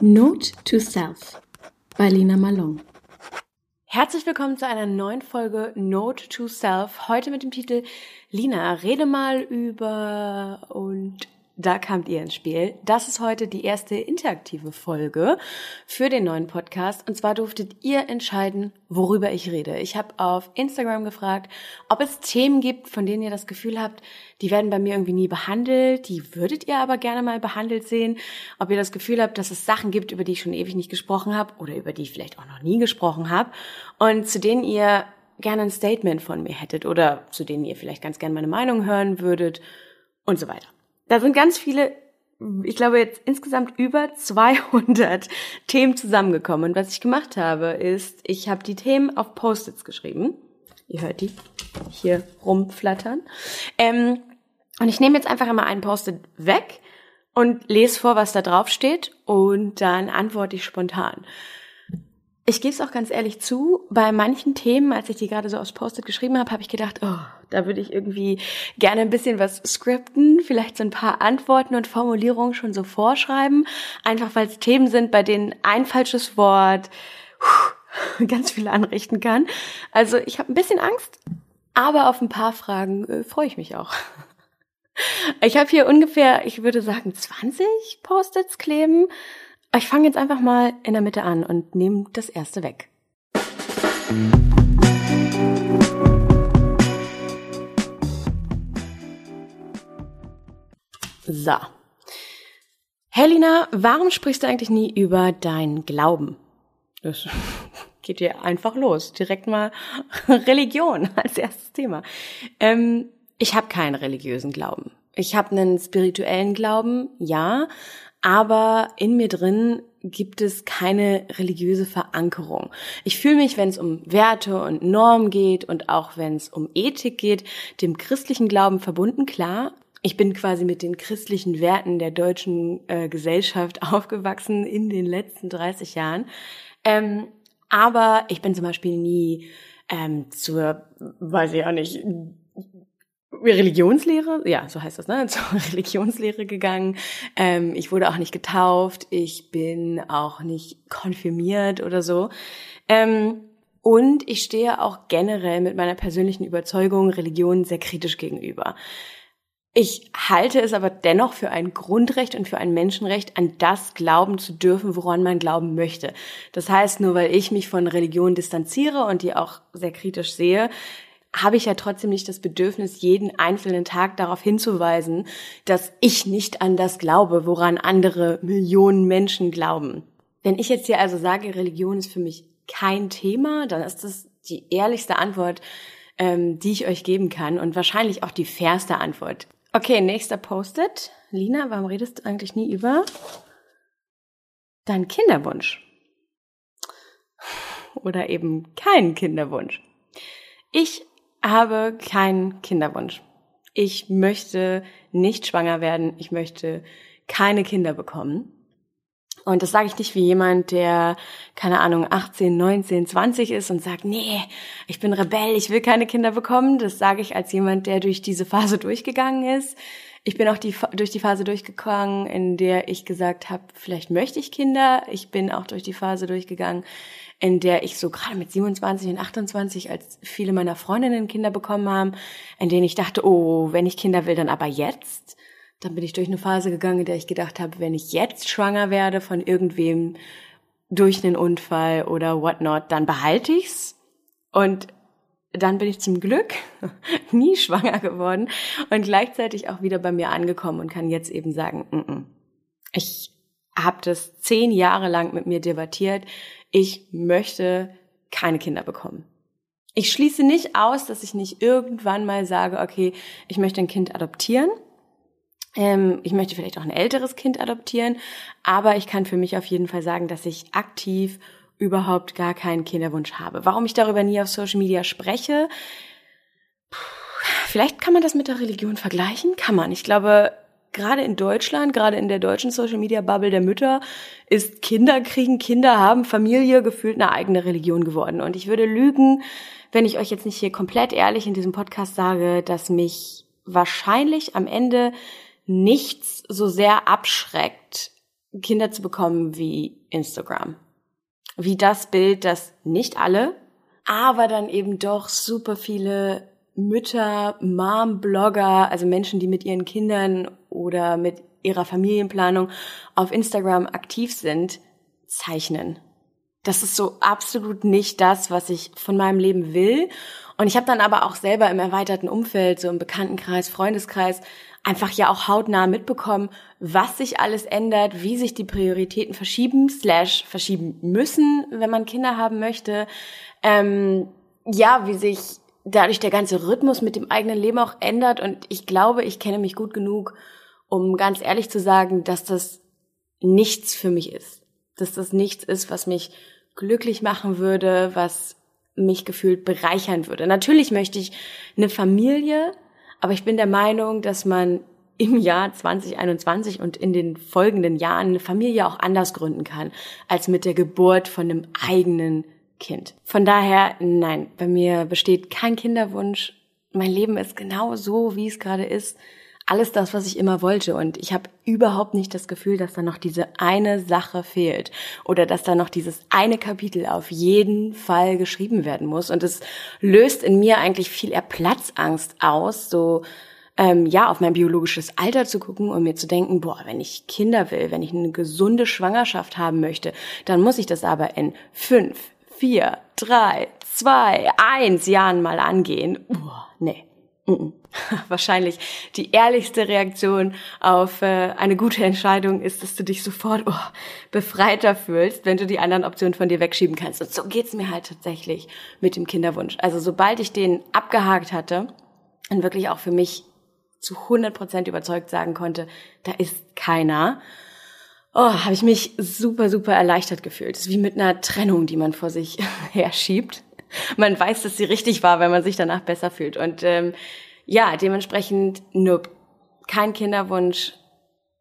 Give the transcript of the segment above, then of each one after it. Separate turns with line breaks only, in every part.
Note to Self bei Lina Malone. Herzlich willkommen zu einer neuen Folge Note to Self. Heute mit dem Titel Lina, rede mal über und da kamt ihr ins Spiel. Das ist heute die erste interaktive Folge für den neuen Podcast. Und zwar durftet ihr entscheiden, worüber ich rede. Ich habe auf Instagram gefragt, ob es Themen gibt, von denen ihr das Gefühl habt, die werden bei mir irgendwie nie behandelt, die würdet ihr aber gerne mal behandelt sehen. Ob ihr das Gefühl habt, dass es Sachen gibt, über die ich schon ewig nicht gesprochen habe oder über die ich vielleicht auch noch nie gesprochen habe und zu denen ihr gerne ein Statement von mir hättet oder zu denen ihr vielleicht ganz gerne meine Meinung hören würdet und so weiter. Da sind ganz viele, ich glaube jetzt insgesamt über 200 Themen zusammengekommen. Und was ich gemacht habe, ist, ich habe die Themen auf Post-its geschrieben. Ihr hört die hier rumflattern. Ähm, und ich nehme jetzt einfach immer einen Post-it weg und lese vor, was da drauf steht und dann antworte ich spontan. Ich gebe es auch ganz ehrlich zu, bei manchen Themen, als ich die gerade so aufs Post-it geschrieben habe, habe ich gedacht, oh, da würde ich irgendwie gerne ein bisschen was skripten, vielleicht so ein paar Antworten und Formulierungen schon so vorschreiben, einfach weil es Themen sind, bei denen ein falsches Wort ganz viel anrichten kann. Also ich habe ein bisschen Angst, aber auf ein paar Fragen äh, freue ich mich auch. Ich habe hier ungefähr, ich würde sagen, 20 Post-its kleben. Ich fange jetzt einfach mal in der Mitte an und nehme das erste weg. So. Helena, warum sprichst du eigentlich nie über deinen Glauben? Das geht dir einfach los. Direkt mal Religion als erstes Thema. Ähm, ich habe keinen religiösen Glauben. Ich habe einen spirituellen Glauben, ja, aber in mir drin gibt es keine religiöse Verankerung. Ich fühle mich, wenn es um Werte und Normen geht und auch wenn es um Ethik geht, dem christlichen Glauben verbunden, klar. Ich bin quasi mit den christlichen Werten der deutschen äh, Gesellschaft aufgewachsen in den letzten 30 Jahren. Ähm, aber ich bin zum Beispiel nie ähm, zur, weiß ich auch nicht, Religionslehre, ja, so heißt das, ne, zur Religionslehre gegangen. Ähm, ich wurde auch nicht getauft, ich bin auch nicht konfirmiert oder so. Ähm, und ich stehe auch generell mit meiner persönlichen Überzeugung Religion sehr kritisch gegenüber. Ich halte es aber dennoch für ein Grundrecht und für ein Menschenrecht, an das glauben zu dürfen, woran man glauben möchte. Das heißt, nur weil ich mich von Religion distanziere und die auch sehr kritisch sehe, habe ich ja trotzdem nicht das Bedürfnis, jeden einzelnen Tag darauf hinzuweisen, dass ich nicht an das glaube, woran andere Millionen Menschen glauben. Wenn ich jetzt hier also sage, Religion ist für mich kein Thema, dann ist das die ehrlichste Antwort, ähm, die ich euch geben kann und wahrscheinlich auch die fairste Antwort. Okay, nächster Post-it. Lina, warum redest du eigentlich nie über deinen Kinderwunsch? Oder eben keinen Kinderwunsch. Ich habe keinen Kinderwunsch. Ich möchte nicht schwanger werden. Ich möchte keine Kinder bekommen. Und das sage ich nicht wie jemand, der, keine Ahnung, 18, 19, 20 ist und sagt, nee, ich bin Rebell, ich will keine Kinder bekommen. Das sage ich als jemand, der durch diese Phase durchgegangen ist. Ich bin auch die, durch die Phase durchgegangen, in der ich gesagt habe, vielleicht möchte ich Kinder. Ich bin auch durch die Phase durchgegangen, in der ich so gerade mit 27 und 28, als viele meiner Freundinnen Kinder bekommen haben, in denen ich dachte, oh, wenn ich Kinder will, dann aber jetzt. Dann bin ich durch eine Phase gegangen, in der ich gedacht habe, wenn ich jetzt schwanger werde von irgendwem durch einen Unfall oder whatnot, dann behalte ich's. Und dann bin ich zum Glück nie schwanger geworden und gleichzeitig auch wieder bei mir angekommen und kann jetzt eben sagen, mm -mm. ich habe das zehn Jahre lang mit mir debattiert. Ich möchte keine Kinder bekommen. Ich schließe nicht aus, dass ich nicht irgendwann mal sage, okay, ich möchte ein Kind adoptieren. Ähm, ich möchte vielleicht auch ein älteres Kind adoptieren, aber ich kann für mich auf jeden Fall sagen, dass ich aktiv überhaupt gar keinen Kinderwunsch habe. Warum ich darüber nie auf Social Media spreche? Vielleicht kann man das mit der Religion vergleichen. Kann man. Ich glaube, gerade in Deutschland, gerade in der deutschen Social Media Bubble der Mütter, ist Kinder kriegen, Kinder haben, Familie gefühlt eine eigene Religion geworden. Und ich würde lügen, wenn ich euch jetzt nicht hier komplett ehrlich in diesem Podcast sage, dass mich wahrscheinlich am Ende nichts so sehr abschreckt, Kinder zu bekommen wie Instagram. Wie das Bild, das nicht alle, aber dann eben doch super viele Mütter, Mom-Blogger, also Menschen, die mit ihren Kindern oder mit ihrer Familienplanung auf Instagram aktiv sind, zeichnen. Das ist so absolut nicht das, was ich von meinem Leben will. Und ich habe dann aber auch selber im erweiterten Umfeld, so im Bekanntenkreis, Freundeskreis, einfach ja auch hautnah mitbekommen, was sich alles ändert, wie sich die Prioritäten verschieben, slash verschieben müssen, wenn man Kinder haben möchte. Ähm, ja, wie sich dadurch der ganze Rhythmus mit dem eigenen Leben auch ändert. Und ich glaube, ich kenne mich gut genug, um ganz ehrlich zu sagen, dass das nichts für mich ist. Dass das nichts ist, was mich glücklich machen würde, was mich gefühlt bereichern würde. Natürlich möchte ich eine Familie, aber ich bin der Meinung, dass man im Jahr 2021 und in den folgenden Jahren eine Familie auch anders gründen kann, als mit der Geburt von einem eigenen Kind. Von daher, nein, bei mir besteht kein Kinderwunsch. Mein Leben ist genau so, wie es gerade ist. Alles das, was ich immer wollte. Und ich habe überhaupt nicht das Gefühl, dass da noch diese eine Sache fehlt. Oder dass da noch dieses eine Kapitel auf jeden Fall geschrieben werden muss. Und es löst in mir eigentlich viel eher Platzangst aus, so ähm, ja, auf mein biologisches Alter zu gucken und mir zu denken, boah, wenn ich Kinder will, wenn ich eine gesunde Schwangerschaft haben möchte, dann muss ich das aber in fünf, vier, drei, zwei, eins Jahren mal angehen. Uah, nee. Wahrscheinlich die ehrlichste Reaktion auf äh, eine gute Entscheidung ist, dass du dich sofort oh, befreiter fühlst, wenn du die anderen Optionen von dir wegschieben kannst. Und so geht's mir halt tatsächlich mit dem Kinderwunsch. Also sobald ich den abgehakt hatte und wirklich auch für mich zu 100 Prozent überzeugt sagen konnte, da ist keiner, oh, habe ich mich super, super erleichtert gefühlt. Das ist wie mit einer Trennung, die man vor sich herschiebt. Man weiß, dass sie richtig war, wenn man sich danach besser fühlt. Und ähm, ja, dementsprechend, nope, kein Kinderwunsch.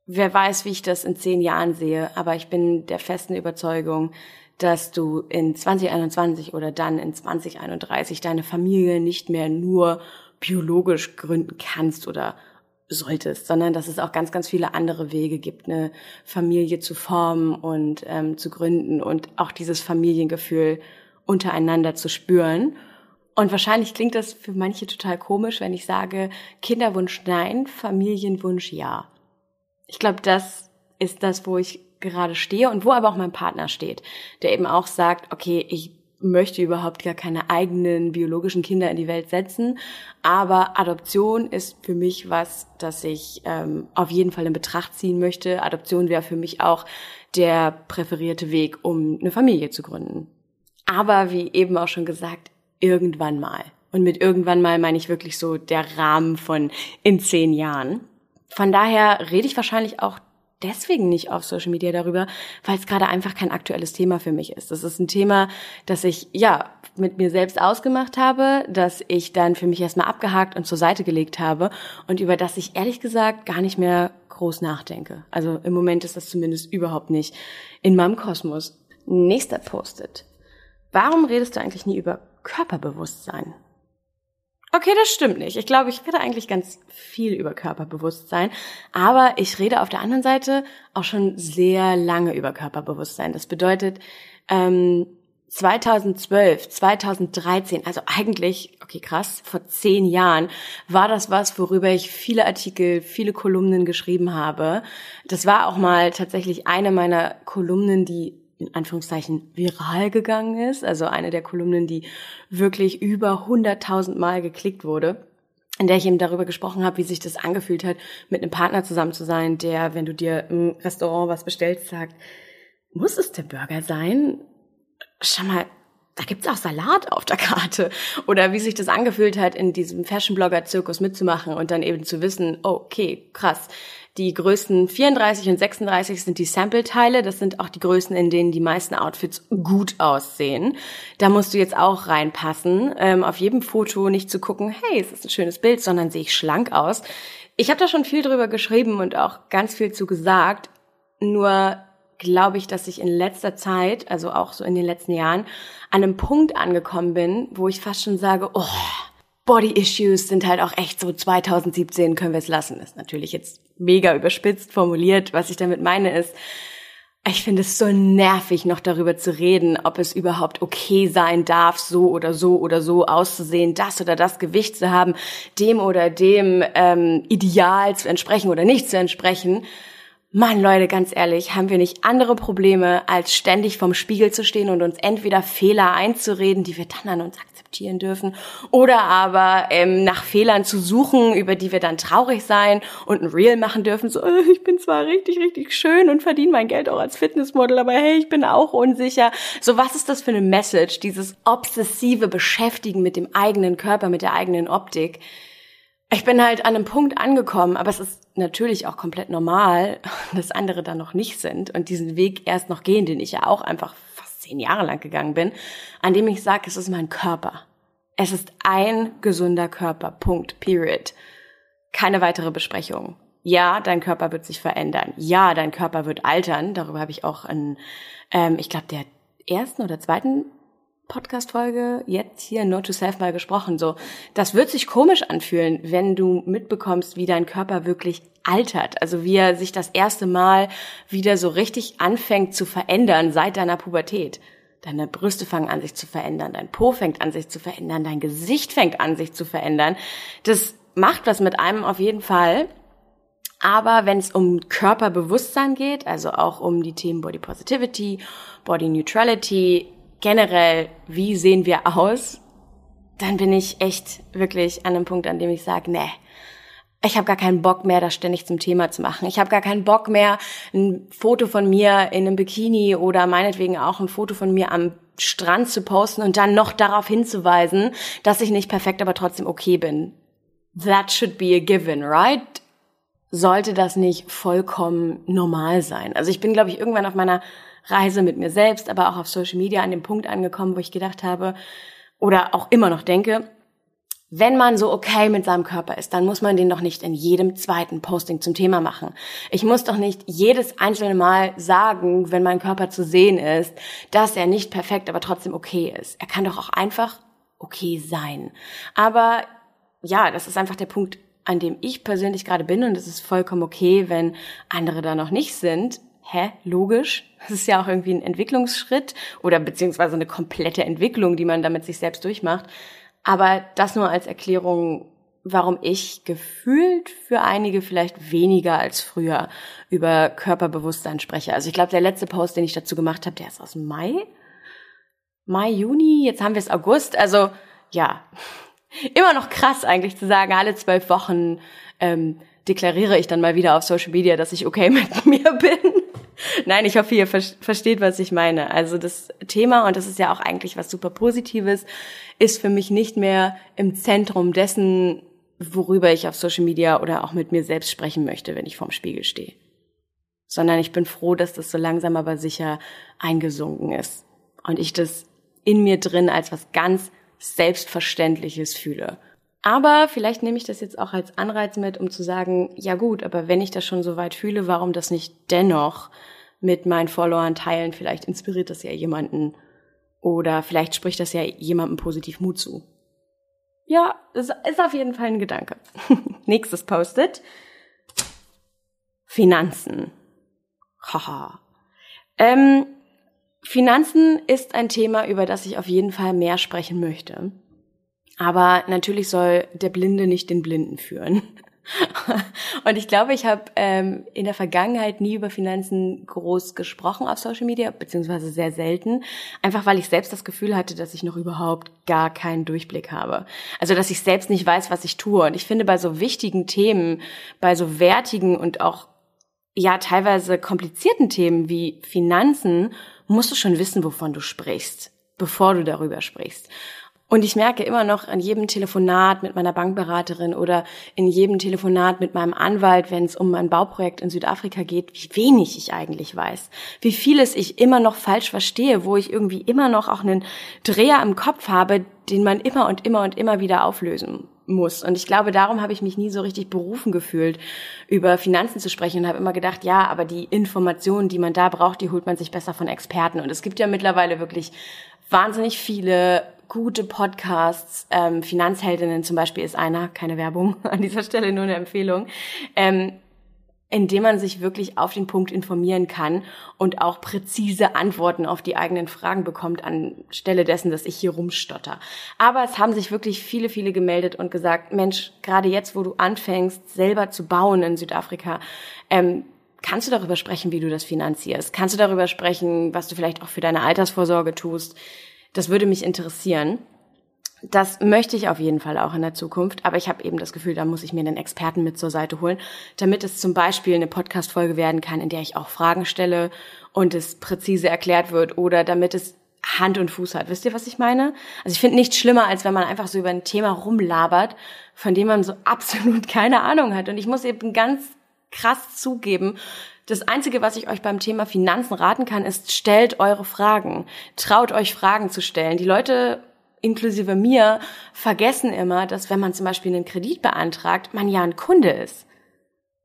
Wer weiß, wie ich das in zehn Jahren sehe, aber ich bin der festen Überzeugung, dass du in 2021 oder dann in 2031 deine Familie nicht mehr nur biologisch gründen kannst oder solltest, sondern dass es auch ganz, ganz viele andere Wege gibt, eine Familie zu formen und ähm, zu gründen und auch dieses Familiengefühl untereinander zu spüren. Und wahrscheinlich klingt das für manche total komisch, wenn ich sage, Kinderwunsch nein, Familienwunsch ja. Ich glaube, das ist das, wo ich gerade stehe und wo aber auch mein Partner steht, der eben auch sagt, okay, ich möchte überhaupt gar keine eigenen biologischen Kinder in die Welt setzen. Aber Adoption ist für mich was, das ich ähm, auf jeden Fall in Betracht ziehen möchte. Adoption wäre für mich auch der präferierte Weg, um eine Familie zu gründen. Aber wie eben auch schon gesagt, irgendwann mal. Und mit irgendwann mal meine ich wirklich so der Rahmen von in zehn Jahren. Von daher rede ich wahrscheinlich auch deswegen nicht auf Social Media darüber, weil es gerade einfach kein aktuelles Thema für mich ist. Das ist ein Thema, das ich ja mit mir selbst ausgemacht habe, das ich dann für mich erstmal abgehakt und zur Seite gelegt habe und über das ich ehrlich gesagt gar nicht mehr groß nachdenke. Also im Moment ist das zumindest überhaupt nicht in meinem Kosmos. Nächster Postet. Warum redest du eigentlich nie über Körperbewusstsein? Okay, das stimmt nicht. Ich glaube, ich rede eigentlich ganz viel über Körperbewusstsein, aber ich rede auf der anderen Seite auch schon sehr lange über Körperbewusstsein. Das bedeutet, ähm, 2012, 2013, also eigentlich, okay, krass, vor zehn Jahren war das was, worüber ich viele Artikel, viele Kolumnen geschrieben habe. Das war auch mal tatsächlich eine meiner Kolumnen, die in Anführungszeichen viral gegangen ist, also eine der Kolumnen, die wirklich über 100.000 Mal geklickt wurde, in der ich eben darüber gesprochen habe, wie sich das angefühlt hat, mit einem Partner zusammen zu sein, der, wenn du dir im Restaurant was bestellst, sagt, muss es der Burger sein? Schau mal, da gibt's auch Salat auf der Karte. Oder wie sich das angefühlt hat, in diesem Fashion-Blogger-Zirkus mitzumachen und dann eben zu wissen, okay, krass, die Größen 34 und 36 sind die Sample-Teile. Das sind auch die Größen, in denen die meisten Outfits gut aussehen. Da musst du jetzt auch reinpassen. Ähm, auf jedem Foto nicht zu gucken, hey, es ist ein schönes Bild, sondern sehe ich schlank aus. Ich habe da schon viel drüber geschrieben und auch ganz viel zu gesagt. Nur glaube ich, dass ich in letzter Zeit, also auch so in den letzten Jahren, an einem Punkt angekommen bin, wo ich fast schon sage, oh, Body Issues sind halt auch echt so 2017 können wir es lassen. ist natürlich jetzt mega überspitzt formuliert. Was ich damit meine ist, ich finde es so nervig, noch darüber zu reden, ob es überhaupt okay sein darf, so oder so oder so auszusehen, das oder das Gewicht zu haben, dem oder dem ähm, Ideal zu entsprechen oder nicht zu entsprechen. Mann, Leute, ganz ehrlich, haben wir nicht andere Probleme, als ständig vorm Spiegel zu stehen und uns entweder Fehler einzureden, die wir dann an uns akzeptieren dürfen, oder aber ähm, nach Fehlern zu suchen, über die wir dann traurig sein und ein Reel machen dürfen, so, äh, ich bin zwar richtig, richtig schön und verdiene mein Geld auch als Fitnessmodel, aber hey, ich bin auch unsicher. So, was ist das für eine Message, dieses obsessive Beschäftigen mit dem eigenen Körper, mit der eigenen Optik? Ich bin halt an einem Punkt angekommen, aber es ist natürlich auch komplett normal, dass andere da noch nicht sind und diesen Weg erst noch gehen, den ich ja auch einfach fast zehn Jahre lang gegangen bin, an dem ich sage, es ist mein Körper. Es ist ein gesunder Körper. Punkt. Period. Keine weitere Besprechung. Ja, dein Körper wird sich verändern. Ja, dein Körper wird altern. Darüber habe ich auch in, ähm, ich glaube, der ersten oder zweiten Podcast-Folge jetzt hier No to Self mal gesprochen. So, das wird sich komisch anfühlen, wenn du mitbekommst, wie dein Körper wirklich altert. Also wie er sich das erste Mal wieder so richtig anfängt zu verändern seit deiner Pubertät. Deine Brüste fangen an sich zu verändern, dein Po fängt an sich zu verändern, dein Gesicht fängt an sich zu verändern. Das macht was mit einem auf jeden Fall. Aber wenn es um Körperbewusstsein geht, also auch um die Themen Body Positivity, Body Neutrality, generell, wie sehen wir aus, dann bin ich echt wirklich an einem Punkt, an dem ich sage, nee, ich habe gar keinen Bock mehr, das ständig zum Thema zu machen. Ich habe gar keinen Bock mehr, ein Foto von mir in einem Bikini oder meinetwegen auch ein Foto von mir am Strand zu posten und dann noch darauf hinzuweisen, dass ich nicht perfekt, aber trotzdem okay bin. That should be a given, right? Sollte das nicht vollkommen normal sein? Also ich bin, glaube ich, irgendwann auf meiner Reise mit mir selbst, aber auch auf Social Media an dem Punkt angekommen, wo ich gedacht habe oder auch immer noch denke, wenn man so okay mit seinem Körper ist, dann muss man den doch nicht in jedem zweiten Posting zum Thema machen. Ich muss doch nicht jedes einzelne Mal sagen, wenn mein Körper zu sehen ist, dass er nicht perfekt, aber trotzdem okay ist. Er kann doch auch einfach okay sein. Aber ja, das ist einfach der Punkt, an dem ich persönlich gerade bin und es ist vollkommen okay, wenn andere da noch nicht sind hä, logisch. Das ist ja auch irgendwie ein Entwicklungsschritt oder beziehungsweise eine komplette Entwicklung, die man damit sich selbst durchmacht. Aber das nur als Erklärung, warum ich gefühlt für einige vielleicht weniger als früher über Körperbewusstsein spreche. Also ich glaube, der letzte Post, den ich dazu gemacht habe, der ist aus Mai. Mai, Juni, jetzt haben wir es August. Also ja, immer noch krass eigentlich zu sagen, alle zwölf Wochen ähm, deklariere ich dann mal wieder auf Social Media, dass ich okay mit mir bin. Nein, ich hoffe, ihr versteht, was ich meine. Also das Thema, und das ist ja auch eigentlich was super Positives, ist für mich nicht mehr im Zentrum dessen, worüber ich auf Social Media oder auch mit mir selbst sprechen möchte, wenn ich vorm Spiegel stehe. Sondern ich bin froh, dass das so langsam aber sicher eingesunken ist. Und ich das in mir drin als was ganz Selbstverständliches fühle. Aber vielleicht nehme ich das jetzt auch als Anreiz mit, um zu sagen, ja gut, aber wenn ich das schon so weit fühle, warum das nicht dennoch mit meinen Followern teilen? Vielleicht inspiriert das ja jemanden oder vielleicht spricht das ja jemandem positiv Mut zu. Ja, das ist auf jeden Fall ein Gedanke. Nächstes Postet. Finanzen. Haha. ähm, Finanzen ist ein Thema, über das ich auf jeden Fall mehr sprechen möchte. Aber natürlich soll der Blinde nicht den Blinden führen. Und ich glaube, ich habe ähm, in der Vergangenheit nie über Finanzen groß gesprochen auf Social Media, beziehungsweise sehr selten, einfach weil ich selbst das Gefühl hatte, dass ich noch überhaupt gar keinen Durchblick habe. Also dass ich selbst nicht weiß, was ich tue. Und ich finde, bei so wichtigen Themen, bei so wertigen und auch ja teilweise komplizierten Themen wie Finanzen, musst du schon wissen, wovon du sprichst, bevor du darüber sprichst. Und ich merke immer noch an jedem Telefonat mit meiner Bankberaterin oder in jedem Telefonat mit meinem Anwalt, wenn es um mein Bauprojekt in Südafrika geht, wie wenig ich eigentlich weiß. Wie vieles ich immer noch falsch verstehe, wo ich irgendwie immer noch auch einen Dreher im Kopf habe, den man immer und immer und immer wieder auflösen muss. Und ich glaube, darum habe ich mich nie so richtig berufen gefühlt, über Finanzen zu sprechen und habe immer gedacht, ja, aber die Informationen, die man da braucht, die holt man sich besser von Experten. Und es gibt ja mittlerweile wirklich wahnsinnig viele gute Podcasts. Ähm, Finanzheldinnen zum Beispiel ist einer, keine Werbung an dieser Stelle, nur eine Empfehlung. Ähm, in dem man sich wirklich auf den Punkt informieren kann und auch präzise Antworten auf die eigenen Fragen bekommt, anstelle dessen, dass ich hier rumstotter. Aber es haben sich wirklich viele, viele gemeldet und gesagt, Mensch, gerade jetzt, wo du anfängst, selber zu bauen in Südafrika, ähm, kannst du darüber sprechen, wie du das finanzierst? Kannst du darüber sprechen, was du vielleicht auch für deine Altersvorsorge tust? Das würde mich interessieren. Das möchte ich auf jeden Fall auch in der Zukunft, aber ich habe eben das Gefühl, da muss ich mir einen Experten mit zur Seite holen, damit es zum Beispiel eine Podcast-Folge werden kann, in der ich auch Fragen stelle und es präzise erklärt wird oder damit es Hand und Fuß hat. Wisst ihr, was ich meine? Also ich finde nichts schlimmer, als wenn man einfach so über ein Thema rumlabert, von dem man so absolut keine Ahnung hat. Und ich muss eben ganz krass zugeben, das Einzige, was ich euch beim Thema Finanzen raten kann, ist, stellt eure Fragen. Traut euch Fragen zu stellen. Die Leute inklusive mir, vergessen immer, dass wenn man zum Beispiel einen Kredit beantragt, man ja ein Kunde ist.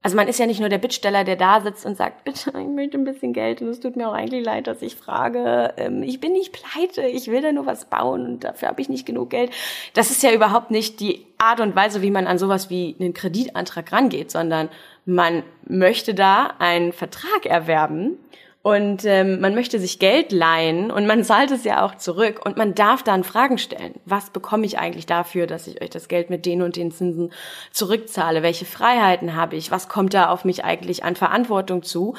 Also man ist ja nicht nur der Bittsteller, der da sitzt und sagt, bitte, ich möchte ein bisschen Geld und es tut mir auch eigentlich leid, dass ich frage. Ähm, ich bin nicht pleite, ich will da nur was bauen und dafür habe ich nicht genug Geld. Das ist ja überhaupt nicht die Art und Weise, wie man an sowas wie einen Kreditantrag rangeht, sondern man möchte da einen Vertrag erwerben und ähm, man möchte sich Geld leihen und man zahlt es ja auch zurück und man darf dann Fragen stellen. Was bekomme ich eigentlich dafür, dass ich euch das Geld mit den und den Zinsen zurückzahle? Welche Freiheiten habe ich? Was kommt da auf mich eigentlich an Verantwortung zu?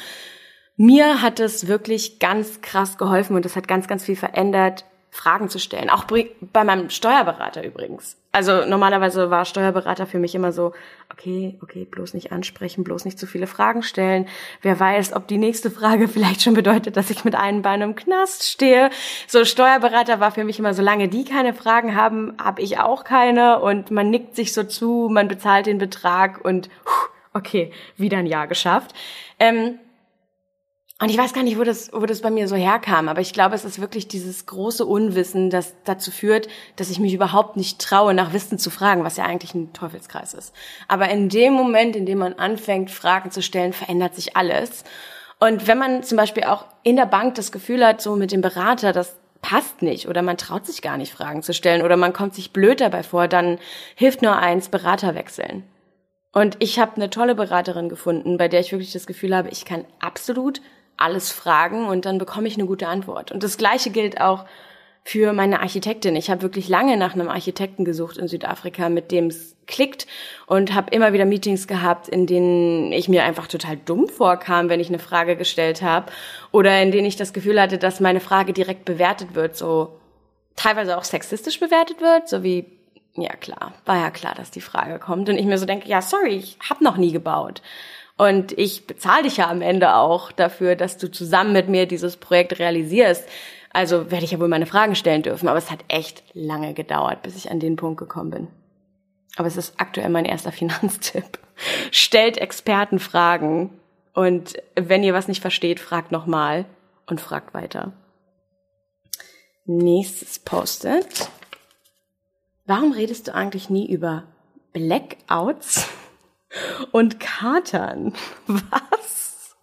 Mir hat es wirklich ganz krass geholfen und das hat ganz, ganz viel verändert, Fragen zu stellen. Auch bei meinem Steuerberater übrigens. Also normalerweise war Steuerberater für mich immer so, okay, okay, bloß nicht ansprechen, bloß nicht zu viele Fragen stellen. Wer weiß, ob die nächste Frage vielleicht schon bedeutet, dass ich mit einem Bein im Knast stehe. So Steuerberater war für mich immer, solange die keine Fragen haben, habe ich auch keine und man nickt sich so zu, man bezahlt den Betrag und okay, wieder ein Jahr geschafft. Ähm, und ich weiß gar nicht, wo das, wo das bei mir so herkam, aber ich glaube, es ist wirklich dieses große Unwissen, das dazu führt, dass ich mich überhaupt nicht traue, nach Wissen zu fragen, was ja eigentlich ein Teufelskreis ist. Aber in dem Moment, in dem man anfängt, Fragen zu stellen, verändert sich alles. Und wenn man zum Beispiel auch in der Bank das Gefühl hat, so mit dem Berater, das passt nicht oder man traut sich gar nicht, Fragen zu stellen oder man kommt sich blöd dabei vor, dann hilft nur eins, Berater wechseln. Und ich habe eine tolle Beraterin gefunden, bei der ich wirklich das Gefühl habe, ich kann absolut alles fragen und dann bekomme ich eine gute Antwort. Und das Gleiche gilt auch für meine Architektin. Ich habe wirklich lange nach einem Architekten gesucht in Südafrika, mit dem es klickt und habe immer wieder Meetings gehabt, in denen ich mir einfach total dumm vorkam, wenn ich eine Frage gestellt habe oder in denen ich das Gefühl hatte, dass meine Frage direkt bewertet wird, so teilweise auch sexistisch bewertet wird, so wie ja klar, war ja klar, dass die Frage kommt und ich mir so denke, ja sorry, ich habe noch nie gebaut. Und ich bezahle dich ja am Ende auch dafür, dass du zusammen mit mir dieses Projekt realisierst. Also werde ich ja wohl meine Fragen stellen dürfen. Aber es hat echt lange gedauert, bis ich an den Punkt gekommen bin. Aber es ist aktuell mein erster Finanztipp. Stellt Experten Fragen. Und wenn ihr was nicht versteht, fragt nochmal und fragt weiter. Nächstes Post-it. Warum redest du eigentlich nie über Blackouts? Und Katern. Was?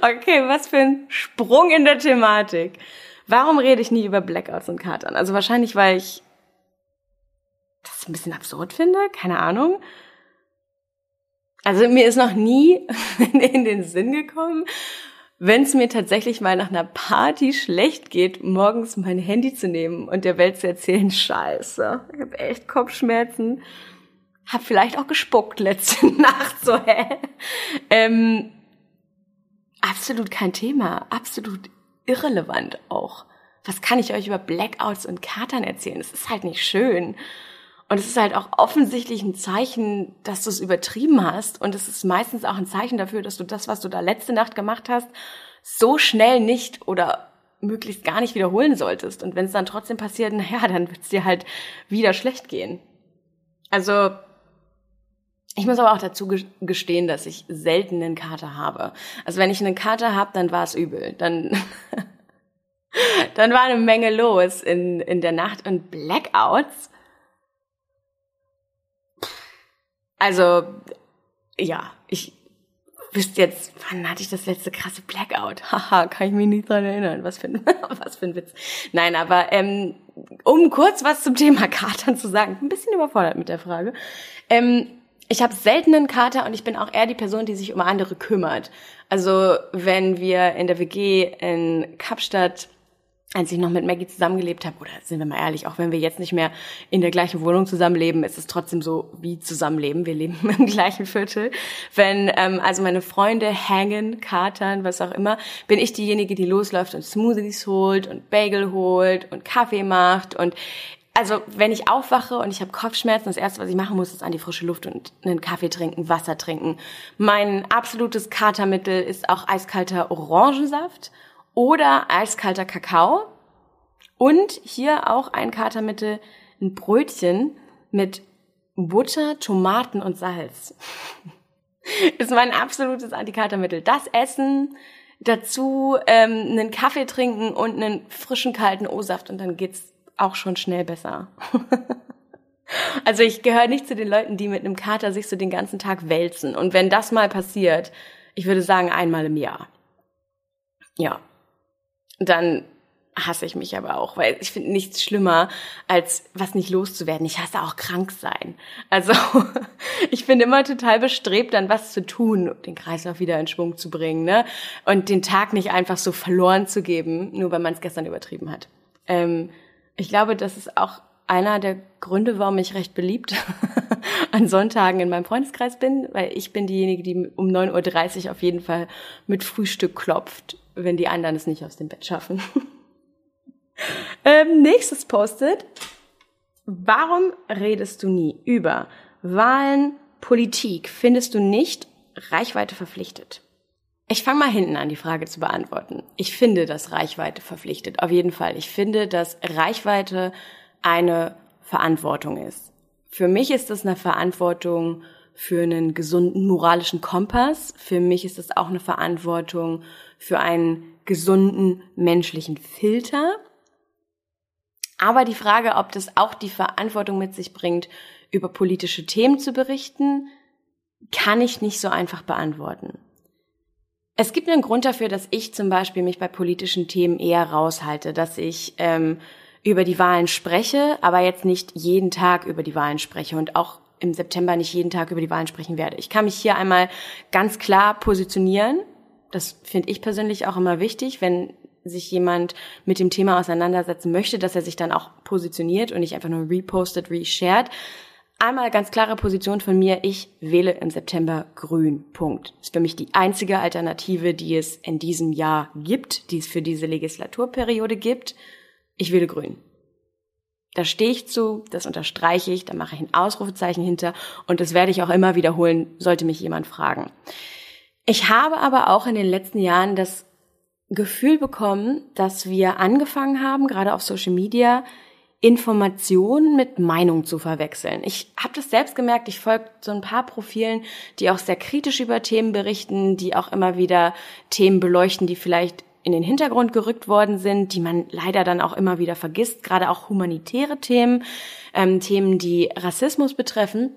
Okay, was für ein Sprung in der Thematik. Warum rede ich nie über Blackouts und Katern? Also wahrscheinlich, weil ich das ein bisschen absurd finde, keine Ahnung. Also mir ist noch nie in den Sinn gekommen, wenn es mir tatsächlich mal nach einer Party schlecht geht, morgens mein Handy zu nehmen und der Welt zu erzählen, scheiße, ich habe echt Kopfschmerzen hab vielleicht auch gespuckt letzte Nacht, so, hä? Ähm, absolut kein Thema, absolut irrelevant auch. Was kann ich euch über Blackouts und Katern erzählen? Es ist halt nicht schön. Und es ist halt auch offensichtlich ein Zeichen, dass du es übertrieben hast. Und es ist meistens auch ein Zeichen dafür, dass du das, was du da letzte Nacht gemacht hast, so schnell nicht oder möglichst gar nicht wiederholen solltest. Und wenn es dann trotzdem passiert, naja, dann wird es dir halt wieder schlecht gehen. Also ich muss aber auch dazu gestehen, dass ich selten einen Kater habe. Also wenn ich einen Kater habe, dann war es übel. Dann, dann war eine Menge los in, in der Nacht und Blackouts. Also, ja, ich wüsste jetzt, wann hatte ich das letzte krasse Blackout? Haha, kann ich mich nicht dran erinnern. Was für ein, was für ein Witz. Nein, aber ähm, um kurz was zum Thema Katern zu sagen, ein bisschen überfordert mit der Frage. Ähm, ich habe selten einen Kater und ich bin auch eher die Person, die sich um andere kümmert. Also wenn wir in der WG in Kapstadt als ich noch mit Maggie zusammengelebt habe, oder sind wir mal ehrlich, auch wenn wir jetzt nicht mehr in der gleichen Wohnung zusammenleben, ist es trotzdem so wie zusammenleben. Wir leben im gleichen Viertel. Wenn ähm, also meine Freunde hängen, katern, was auch immer, bin ich diejenige, die losläuft und Smoothies holt und Bagel holt und Kaffee macht und also wenn ich aufwache und ich habe Kopfschmerzen, das erste, was ich machen muss, ist an die frische Luft und einen Kaffee trinken, Wasser trinken. Mein absolutes Katermittel ist auch eiskalter Orangensaft oder eiskalter Kakao. Und hier auch ein Katermittel, ein Brötchen mit Butter, Tomaten und Salz. ist mein absolutes Antikatermittel. Das Essen, dazu ähm, einen Kaffee trinken und einen frischen kalten O-Saft und dann geht's auch schon schnell besser. also ich gehöre nicht zu den Leuten, die mit einem Kater sich so den ganzen Tag wälzen. Und wenn das mal passiert, ich würde sagen einmal im Jahr. Ja dann hasse ich mich aber auch, weil ich finde nichts schlimmer, als was nicht loszuwerden. Ich hasse auch krank sein. Also ich bin immer total bestrebt, dann was zu tun, den Kreislauf wieder in Schwung zu bringen, ne? Und den Tag nicht einfach so verloren zu geben, nur weil man es gestern übertrieben hat. Ähm, ich glaube, das ist auch einer der Gründe, warum ich recht beliebt an Sonntagen in meinem Freundeskreis bin, weil ich bin diejenige, die um 9.30 Uhr auf jeden Fall mit Frühstück klopft wenn die anderen es nicht aus dem Bett schaffen. ähm, nächstes Postet. Warum redest du nie über Wahlen, Politik? Findest du nicht Reichweite verpflichtet? Ich fange mal hinten an, die Frage zu beantworten. Ich finde, dass Reichweite verpflichtet. Auf jeden Fall. Ich finde, dass Reichweite eine Verantwortung ist. Für mich ist es eine Verantwortung für einen gesunden moralischen Kompass. Für mich ist es auch eine Verantwortung für einen gesunden menschlichen Filter. Aber die Frage, ob das auch die Verantwortung mit sich bringt, über politische Themen zu berichten, kann ich nicht so einfach beantworten. Es gibt einen Grund dafür, dass ich zum Beispiel mich bei politischen Themen eher raushalte, dass ich ähm, über die Wahlen spreche, aber jetzt nicht jeden Tag über die Wahlen spreche und auch im September nicht jeden Tag über die Wahlen sprechen werde. Ich kann mich hier einmal ganz klar positionieren das finde ich persönlich auch immer wichtig, wenn sich jemand mit dem Thema auseinandersetzen möchte, dass er sich dann auch positioniert und nicht einfach nur repostet, reshared. Einmal ganz klare Position von mir, ich wähle im September grün. Punkt. Ist für mich die einzige Alternative, die es in diesem Jahr gibt, die es für diese Legislaturperiode gibt. Ich wähle grün. Da stehe ich zu, das unterstreiche ich, da mache ich ein Ausrufezeichen hinter und das werde ich auch immer wiederholen, sollte mich jemand fragen. Ich habe aber auch in den letzten Jahren das Gefühl bekommen, dass wir angefangen haben, gerade auf Social Media, Informationen mit Meinung zu verwechseln. Ich habe das selbst gemerkt, ich folge so ein paar Profilen, die auch sehr kritisch über Themen berichten, die auch immer wieder Themen beleuchten, die vielleicht in den Hintergrund gerückt worden sind, die man leider dann auch immer wieder vergisst, gerade auch humanitäre Themen, ähm, Themen, die Rassismus betreffen.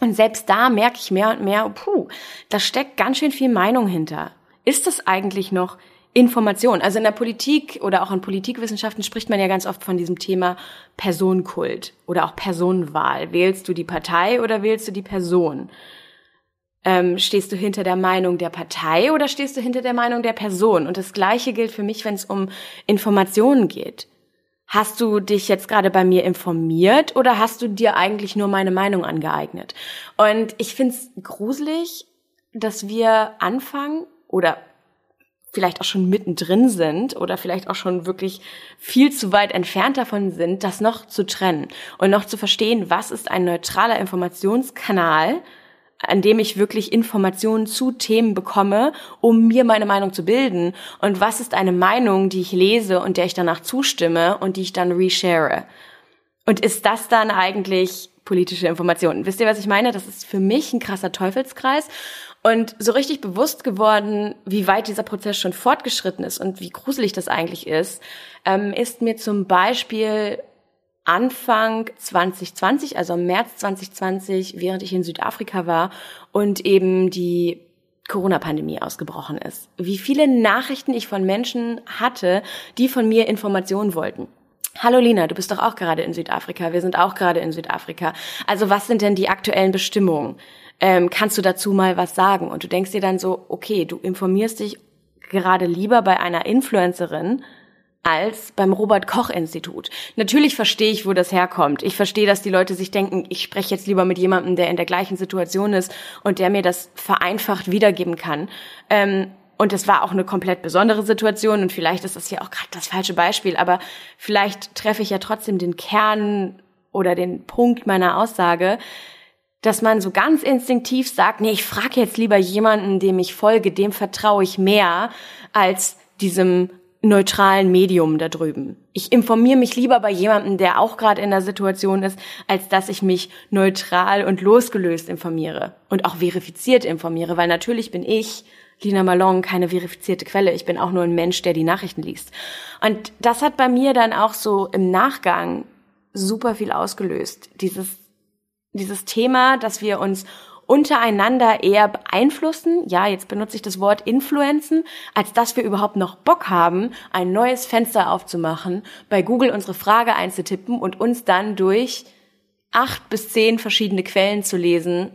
Und selbst da merke ich mehr und mehr, puh, da steckt ganz schön viel Meinung hinter. Ist das eigentlich noch Information? Also in der Politik oder auch in Politikwissenschaften spricht man ja ganz oft von diesem Thema Personenkult oder auch Personenwahl. Wählst du die Partei oder wählst du die Person? Ähm, stehst du hinter der Meinung der Partei oder stehst du hinter der Meinung der Person? Und das Gleiche gilt für mich, wenn es um Informationen geht. Hast du dich jetzt gerade bei mir informiert oder hast du dir eigentlich nur meine Meinung angeeignet? Und ich finde es gruselig, dass wir anfangen oder vielleicht auch schon mittendrin sind oder vielleicht auch schon wirklich viel zu weit entfernt davon sind, das noch zu trennen und noch zu verstehen, was ist ein neutraler Informationskanal, an dem ich wirklich Informationen zu Themen bekomme, um mir meine Meinung zu bilden. Und was ist eine Meinung, die ich lese und der ich danach zustimme und die ich dann reshare? Und ist das dann eigentlich politische Information? Wisst ihr, was ich meine? Das ist für mich ein krasser Teufelskreis. Und so richtig bewusst geworden, wie weit dieser Prozess schon fortgeschritten ist und wie gruselig das eigentlich ist, ähm, ist mir zum Beispiel Anfang 2020, also im März 2020, während ich in Südafrika war und eben die Corona-Pandemie ausgebrochen ist. Wie viele Nachrichten ich von Menschen hatte, die von mir Informationen wollten. Hallo Lina, du bist doch auch gerade in Südafrika. Wir sind auch gerade in Südafrika. Also was sind denn die aktuellen Bestimmungen? Ähm, kannst du dazu mal was sagen? Und du denkst dir dann so, okay, du informierst dich gerade lieber bei einer Influencerin als beim Robert Koch Institut. Natürlich verstehe ich, wo das herkommt. Ich verstehe, dass die Leute sich denken, ich spreche jetzt lieber mit jemandem, der in der gleichen Situation ist und der mir das vereinfacht wiedergeben kann. Ähm, und es war auch eine komplett besondere Situation und vielleicht ist das hier auch gerade das falsche Beispiel, aber vielleicht treffe ich ja trotzdem den Kern oder den Punkt meiner Aussage, dass man so ganz instinktiv sagt, nee, ich frage jetzt lieber jemanden, dem ich folge, dem vertraue ich mehr als diesem neutralen Medium da drüben. Ich informiere mich lieber bei jemandem, der auch gerade in der Situation ist, als dass ich mich neutral und losgelöst informiere und auch verifiziert informiere, weil natürlich bin ich Lina Malone keine verifizierte Quelle. Ich bin auch nur ein Mensch, der die Nachrichten liest. Und das hat bei mir dann auch so im Nachgang super viel ausgelöst. Dieses, dieses Thema, dass wir uns untereinander eher beeinflussen, ja, jetzt benutze ich das Wort influenzen, als dass wir überhaupt noch Bock haben, ein neues Fenster aufzumachen, bei Google unsere Frage einzutippen und uns dann durch acht bis zehn verschiedene Quellen zu lesen,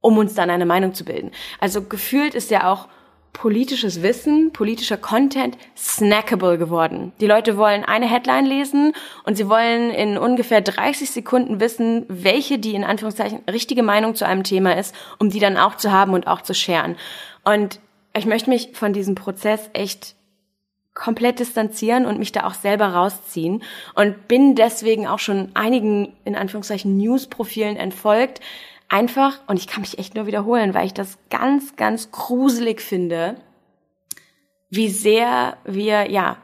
um uns dann eine Meinung zu bilden. Also gefühlt ist ja auch politisches Wissen, politischer Content snackable geworden. Die Leute wollen eine Headline lesen und sie wollen in ungefähr 30 Sekunden wissen, welche die in Anführungszeichen richtige Meinung zu einem Thema ist, um die dann auch zu haben und auch zu scheren. Und ich möchte mich von diesem Prozess echt komplett distanzieren und mich da auch selber rausziehen und bin deswegen auch schon einigen in Anführungszeichen News-Profilen entfolgt, einfach, und ich kann mich echt nur wiederholen, weil ich das ganz, ganz gruselig finde, wie sehr wir, ja,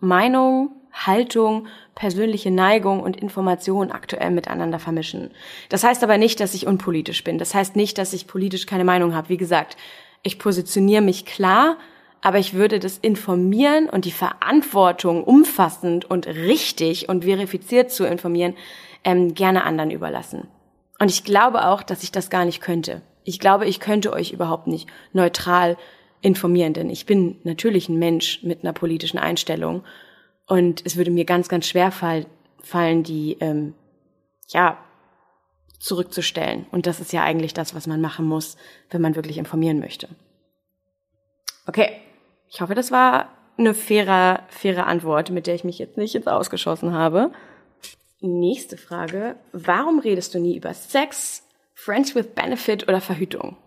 Meinung, Haltung, persönliche Neigung und Information aktuell miteinander vermischen. Das heißt aber nicht, dass ich unpolitisch bin. Das heißt nicht, dass ich politisch keine Meinung habe. Wie gesagt, ich positioniere mich klar, aber ich würde das Informieren und die Verantwortung umfassend und richtig und verifiziert zu informieren ähm, gerne anderen überlassen. Und ich glaube auch, dass ich das gar nicht könnte. Ich glaube, ich könnte euch überhaupt nicht neutral informieren, denn ich bin natürlich ein Mensch mit einer politischen Einstellung und es würde mir ganz, ganz schwer fall, fallen, die ähm, ja zurückzustellen. Und das ist ja eigentlich das, was man machen muss, wenn man wirklich informieren möchte. Okay, ich hoffe, das war eine faire, faire Antwort, mit der ich mich jetzt nicht ins Ausgeschossen habe. Nächste Frage. Warum redest du nie über Sex, Friends with Benefit oder Verhütung?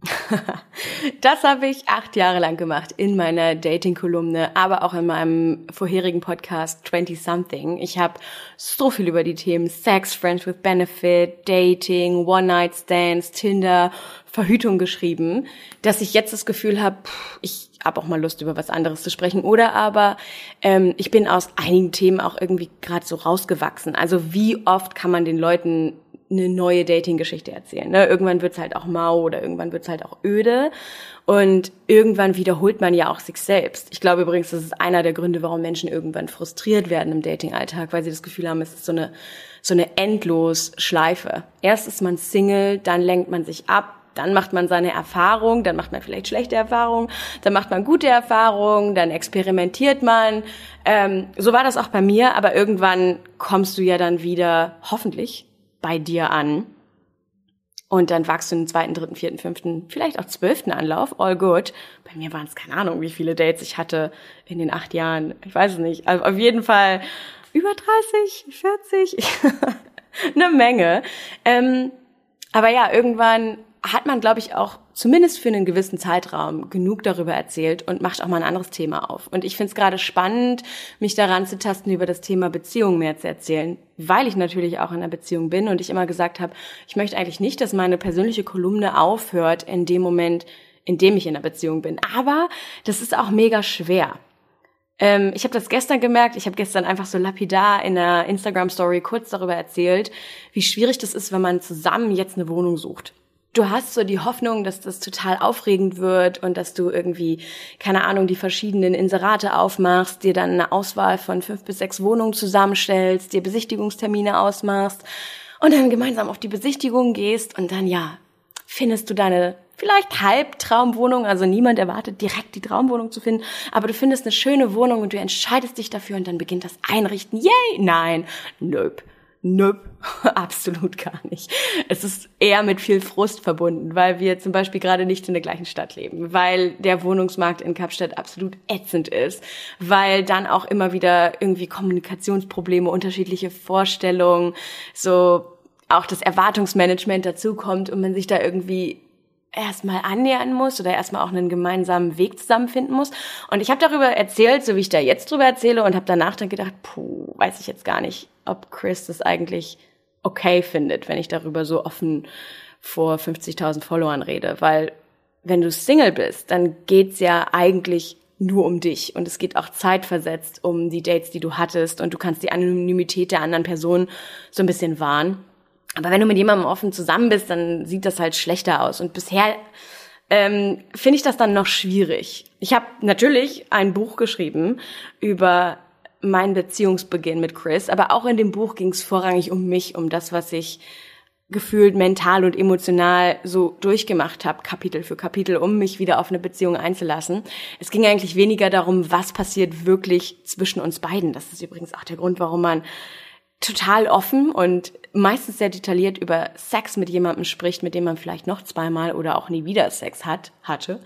das habe ich acht Jahre lang gemacht in meiner Dating-Kolumne, aber auch in meinem vorherigen Podcast 20 Something. Ich habe so viel über die Themen Sex, Friends with Benefit, Dating, One-Night-Stands, Tinder, Verhütung geschrieben, dass ich jetzt das Gefühl habe, ich habe auch mal Lust, über was anderes zu sprechen. Oder aber ähm, ich bin aus einigen Themen auch irgendwie gerade so rausgewachsen. Also wie oft kann man den Leuten eine neue Dating-Geschichte erzählen. Ne? Irgendwann wird's halt auch mau oder irgendwann wird's halt auch öde. Und irgendwann wiederholt man ja auch sich selbst. Ich glaube übrigens, das ist einer der Gründe, warum Menschen irgendwann frustriert werden im Dating-Alltag, weil sie das Gefühl haben, es ist so eine, so eine endlos Schleife. Erst ist man Single, dann lenkt man sich ab, dann macht man seine Erfahrung, dann macht man vielleicht schlechte Erfahrungen, dann macht man gute Erfahrungen, dann experimentiert man. Ähm, so war das auch bei mir, aber irgendwann kommst du ja dann wieder, hoffentlich, bei dir an. Und dann wachst du den zweiten, dritten, vierten, fünften, vielleicht auch zwölften Anlauf. All good. Bei mir waren es keine Ahnung, wie viele Dates ich hatte in den acht Jahren. Ich weiß es nicht. Also auf jeden Fall über 30, 40. Eine Menge. Ähm, aber ja, irgendwann hat man, glaube ich, auch zumindest für einen gewissen Zeitraum genug darüber erzählt und macht auch mal ein anderes Thema auf. Und ich finde es gerade spannend, mich daran zu tasten, über das Thema Beziehung mehr zu erzählen, weil ich natürlich auch in einer Beziehung bin und ich immer gesagt habe, ich möchte eigentlich nicht, dass meine persönliche Kolumne aufhört in dem Moment, in dem ich in einer Beziehung bin. Aber das ist auch mega schwer. Ähm, ich habe das gestern gemerkt. Ich habe gestern einfach so lapidar in einer Instagram-Story kurz darüber erzählt, wie schwierig das ist, wenn man zusammen jetzt eine Wohnung sucht. Du hast so die Hoffnung, dass das total aufregend wird und dass du irgendwie, keine Ahnung, die verschiedenen Inserate aufmachst, dir dann eine Auswahl von fünf bis sechs Wohnungen zusammenstellst, dir Besichtigungstermine ausmachst und dann gemeinsam auf die Besichtigung gehst und dann ja, findest du deine vielleicht Halbtraumwohnung, also niemand erwartet direkt die Traumwohnung zu finden, aber du findest eine schöne Wohnung und du entscheidest dich dafür und dann beginnt das Einrichten. Yay! Nein, nope. Nö, absolut gar nicht. Es ist eher mit viel Frust verbunden, weil wir zum Beispiel gerade nicht in der gleichen Stadt leben, weil der Wohnungsmarkt in Kapstadt absolut ätzend ist, weil dann auch immer wieder irgendwie Kommunikationsprobleme, unterschiedliche Vorstellungen, so auch das Erwartungsmanagement dazukommt und man sich da irgendwie erstmal annähern muss oder erstmal auch einen gemeinsamen Weg zusammenfinden muss. Und ich habe darüber erzählt, so wie ich da jetzt drüber erzähle und habe danach dann gedacht, puh, weiß ich jetzt gar nicht, ob Chris das eigentlich okay findet, wenn ich darüber so offen vor 50.000 Followern rede, weil wenn du Single bist, dann geht's ja eigentlich nur um dich und es geht auch zeitversetzt um die Dates, die du hattest und du kannst die Anonymität der anderen Person so ein bisschen wahren. Aber wenn du mit jemandem offen zusammen bist, dann sieht das halt schlechter aus. Und bisher ähm, finde ich das dann noch schwierig. Ich habe natürlich ein Buch geschrieben über meinen Beziehungsbeginn mit Chris, aber auch in dem Buch ging es vorrangig um mich, um das, was ich gefühlt mental und emotional so durchgemacht habe, Kapitel für Kapitel, um mich wieder auf eine Beziehung einzulassen. Es ging eigentlich weniger darum, was passiert wirklich zwischen uns beiden. Das ist übrigens auch der Grund, warum man total offen und meistens sehr detailliert über Sex mit jemandem spricht, mit dem man vielleicht noch zweimal oder auch nie wieder Sex hat, hatte.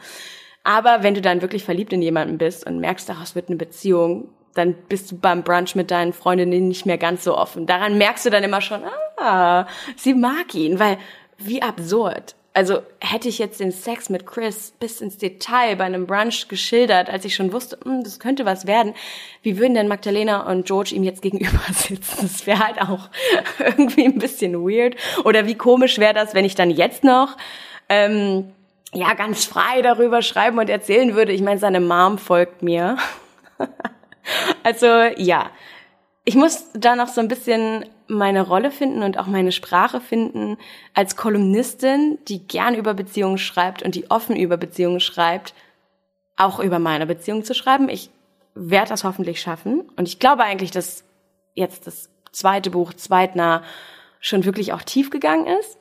Aber wenn du dann wirklich verliebt in jemanden bist und merkst, daraus wird eine Beziehung, dann bist du beim Brunch mit deinen Freundinnen nicht mehr ganz so offen. Daran merkst du dann immer schon, ah, sie mag ihn, weil wie absurd also hätte ich jetzt den Sex mit Chris bis ins Detail bei einem Brunch geschildert, als ich schon wusste, hm, das könnte was werden, wie würden denn Magdalena und George ihm jetzt gegenüber sitzen? Das wäre halt auch irgendwie ein bisschen weird. Oder wie komisch wäre das, wenn ich dann jetzt noch ähm, ja ganz frei darüber schreiben und erzählen würde. Ich meine, seine Mom folgt mir. also ja, ich muss da noch so ein bisschen meine Rolle finden und auch meine Sprache finden als Kolumnistin, die gern über Beziehungen schreibt und die offen über Beziehungen schreibt, auch über meine Beziehung zu schreiben. Ich werde das hoffentlich schaffen. Und ich glaube eigentlich, dass jetzt das zweite Buch, Zweitnah, schon wirklich auch tief gegangen ist.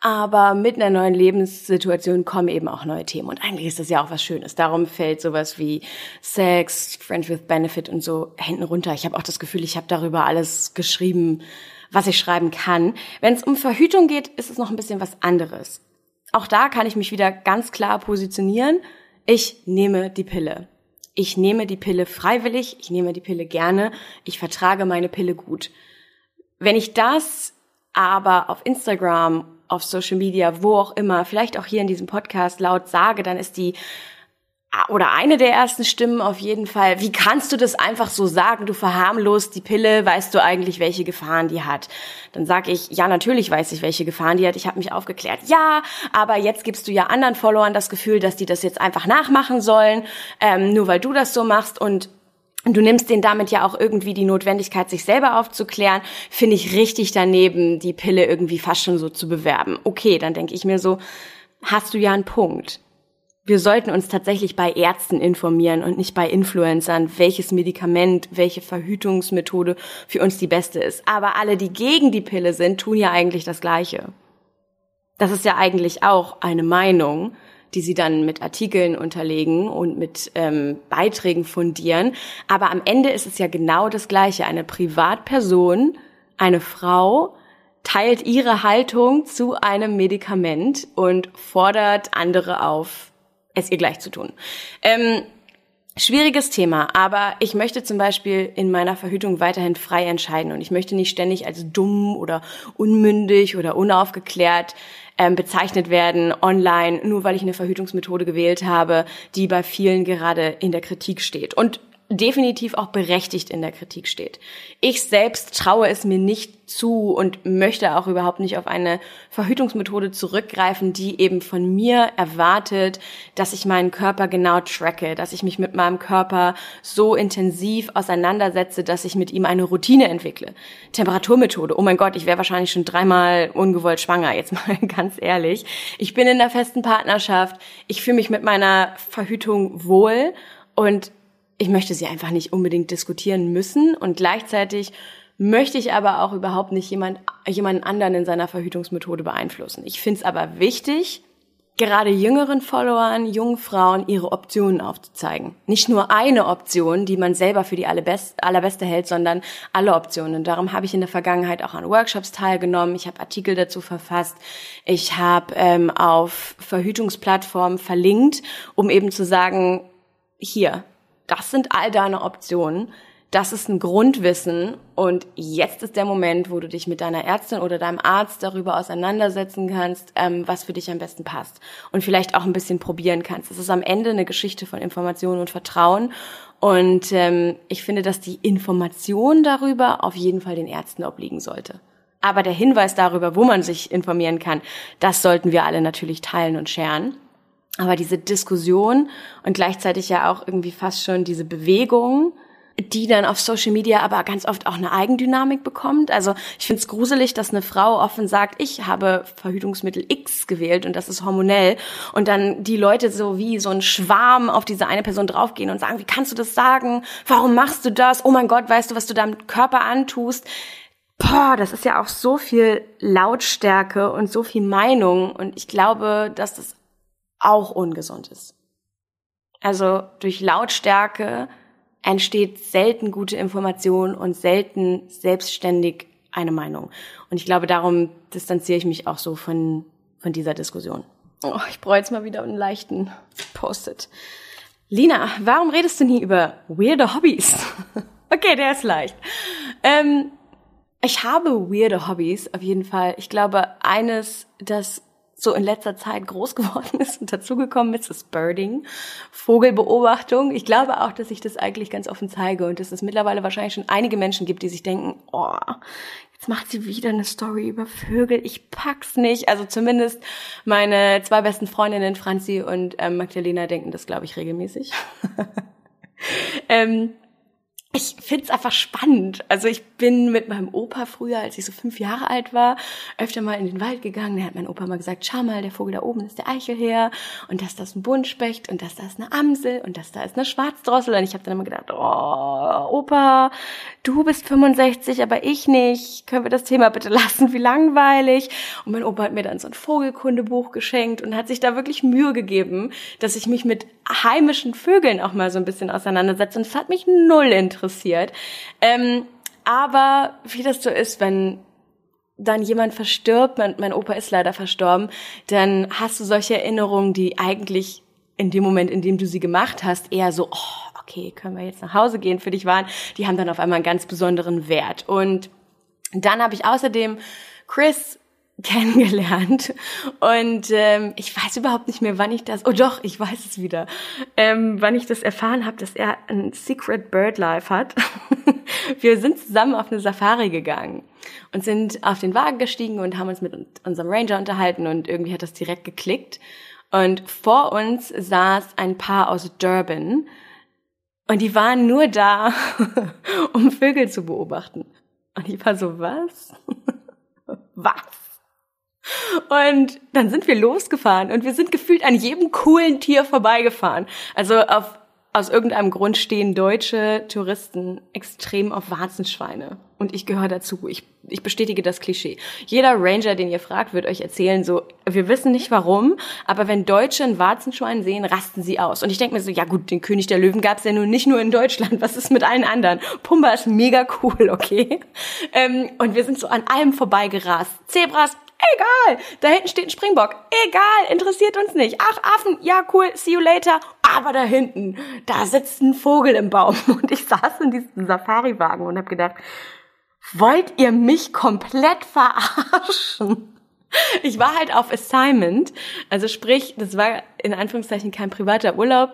Aber mit einer neuen Lebenssituation kommen eben auch neue Themen. Und eigentlich ist das ja auch was Schönes. Darum fällt sowas wie Sex, Friends with Benefit und so hinten runter. Ich habe auch das Gefühl, ich habe darüber alles geschrieben, was ich schreiben kann. Wenn es um Verhütung geht, ist es noch ein bisschen was anderes. Auch da kann ich mich wieder ganz klar positionieren. Ich nehme die Pille. Ich nehme die Pille freiwillig, ich nehme die Pille gerne, ich vertrage meine Pille gut. Wenn ich das aber auf Instagram auf Social Media, wo auch immer, vielleicht auch hier in diesem Podcast laut sage, dann ist die oder eine der ersten Stimmen auf jeden Fall, wie kannst du das einfach so sagen, du verharmlost die Pille, weißt du eigentlich, welche Gefahren die hat? Dann sage ich, ja, natürlich weiß ich, welche Gefahren die hat, ich habe mich aufgeklärt. Ja, aber jetzt gibst du ja anderen Followern das Gefühl, dass die das jetzt einfach nachmachen sollen, ähm, nur weil du das so machst und du nimmst denen damit ja auch irgendwie die Notwendigkeit, sich selber aufzuklären, finde ich richtig daneben, die Pille irgendwie fast schon so zu bewerben. Okay, dann denke ich mir so, hast du ja einen Punkt. Wir sollten uns tatsächlich bei Ärzten informieren und nicht bei Influencern, welches Medikament, welche Verhütungsmethode für uns die beste ist. Aber alle, die gegen die Pille sind, tun ja eigentlich das Gleiche. Das ist ja eigentlich auch eine Meinung, die sie dann mit Artikeln unterlegen und mit ähm, Beiträgen fundieren. Aber am Ende ist es ja genau das Gleiche. Eine Privatperson, eine Frau, teilt ihre Haltung zu einem Medikament und fordert andere auf, es ihr gleich zu tun. Ähm, Schwieriges Thema, aber ich möchte zum Beispiel in meiner Verhütung weiterhin frei entscheiden und ich möchte nicht ständig als dumm oder unmündig oder unaufgeklärt ähm, bezeichnet werden online, nur weil ich eine Verhütungsmethode gewählt habe, die bei vielen gerade in der Kritik steht. Und definitiv auch berechtigt in der Kritik steht. Ich selbst traue es mir nicht zu und möchte auch überhaupt nicht auf eine Verhütungsmethode zurückgreifen, die eben von mir erwartet, dass ich meinen Körper genau tracke, dass ich mich mit meinem Körper so intensiv auseinandersetze, dass ich mit ihm eine Routine entwickle. Temperaturmethode, oh mein Gott, ich wäre wahrscheinlich schon dreimal ungewollt schwanger, jetzt mal ganz ehrlich. Ich bin in der festen Partnerschaft, ich fühle mich mit meiner Verhütung wohl und ich möchte sie einfach nicht unbedingt diskutieren müssen und gleichzeitig möchte ich aber auch überhaupt nicht jemand, jemanden anderen in seiner Verhütungsmethode beeinflussen. Ich finde es aber wichtig, gerade jüngeren Followern, jungen Frauen ihre Optionen aufzuzeigen. Nicht nur eine Option, die man selber für die allerbest, allerbeste hält, sondern alle Optionen. Und darum habe ich in der Vergangenheit auch an Workshops teilgenommen. Ich habe Artikel dazu verfasst. Ich habe ähm, auf Verhütungsplattformen verlinkt, um eben zu sagen, hier, das sind all deine Optionen. Das ist ein Grundwissen und jetzt ist der Moment, wo du dich mit deiner Ärztin oder deinem Arzt darüber auseinandersetzen kannst, ähm, was für dich am besten passt und vielleicht auch ein bisschen probieren kannst. Es ist am Ende eine Geschichte von Information und Vertrauen und ähm, ich finde, dass die Information darüber auf jeden Fall den Ärzten obliegen sollte. Aber der Hinweis darüber, wo man sich informieren kann, das sollten wir alle natürlich teilen und scheren. Aber diese Diskussion und gleichzeitig ja auch irgendwie fast schon diese Bewegung, die dann auf Social Media aber ganz oft auch eine Eigendynamik bekommt. Also ich finde es gruselig, dass eine Frau offen sagt, ich habe Verhütungsmittel X gewählt und das ist hormonell und dann die Leute so wie so ein Schwarm auf diese eine Person draufgehen und sagen, wie kannst du das sagen? Warum machst du das? Oh mein Gott, weißt du, was du deinem Körper antust? Boah, das ist ja auch so viel Lautstärke und so viel Meinung und ich glaube, dass das auch ungesund ist. Also durch Lautstärke entsteht selten gute Information und selten selbstständig eine Meinung. Und ich glaube, darum distanziere ich mich auch so von, von dieser Diskussion. Oh, ich brauche jetzt mal wieder einen leichten Post-it. Lina, warum redest du nie über weirde Hobbys? okay, der ist leicht. Ähm, ich habe weirde Hobbys, auf jeden Fall. Ich glaube, eines, das so in letzter Zeit groß geworden ist und dazugekommen ist, ist Birding, Vogelbeobachtung. Ich glaube auch, dass ich das eigentlich ganz offen zeige und dass es mittlerweile wahrscheinlich schon einige Menschen gibt, die sich denken, oh, jetzt macht sie wieder eine Story über Vögel, ich pack's nicht. Also zumindest meine zwei besten Freundinnen, Franzi und ähm, Magdalena, denken das, glaube ich, regelmäßig. ähm, ich find's einfach spannend. Also ich bin mit meinem Opa früher, als ich so fünf Jahre alt war, öfter mal in den Wald gegangen. Da hat mein Opa mal gesagt, schau mal, der Vogel da oben ist der Eichelherr und das da ist ein Buntspecht und das da ist eine Amsel und das da ist eine Schwarzdrossel. Und ich habe dann immer gedacht, oh, Opa, du bist 65, aber ich nicht. Können wir das Thema bitte lassen? Wie langweilig. Und mein Opa hat mir dann so ein Vogelkundebuch geschenkt und hat sich da wirklich Mühe gegeben, dass ich mich mit heimischen Vögeln auch mal so ein bisschen auseinandersetze. Und es hat mich null interessiert. Ähm, aber wie das so ist, wenn dann jemand verstirbt, mein, mein Opa ist leider verstorben, dann hast du solche Erinnerungen, die eigentlich in dem Moment, in dem du sie gemacht hast, eher so, oh, okay, können wir jetzt nach Hause gehen, für dich waren, die haben dann auf einmal einen ganz besonderen Wert. Und dann habe ich außerdem Chris kennengelernt und ähm, ich weiß überhaupt nicht mehr, wann ich das. Oh doch, ich weiß es wieder, ähm, wann ich das erfahren habe, dass er ein Secret Bird Life hat. Wir sind zusammen auf eine Safari gegangen und sind auf den Wagen gestiegen und haben uns mit unserem Ranger unterhalten und irgendwie hat das direkt geklickt. Und vor uns saß ein Paar aus Durban und die waren nur da, um Vögel zu beobachten. Und ich war so, was? was? Und dann sind wir losgefahren und wir sind gefühlt an jedem coolen Tier vorbeigefahren. Also auf, aus irgendeinem Grund stehen deutsche Touristen extrem auf Warzenschweine. Und ich gehöre dazu. Ich, ich bestätige das Klischee. Jeder Ranger, den ihr fragt, wird euch erzählen, so, wir wissen nicht warum, aber wenn Deutsche ein Warzenschwein sehen, rasten sie aus. Und ich denke mir so, ja gut, den König der Löwen gab es ja nun nicht nur in Deutschland. Was ist mit allen anderen? Pumba ist mega cool, okay? Ähm, und wir sind so an allem vorbeigerast. Zebras, Egal, da hinten steht ein Springbock. Egal, interessiert uns nicht. Ach, Affen, ja cool, see you later. Aber da hinten, da sitzt ein Vogel im Baum. Und ich saß in diesem Safari-Wagen und habe gedacht, wollt ihr mich komplett verarschen? Ich war halt auf Assignment, also sprich, das war in Anführungszeichen kein privater Urlaub,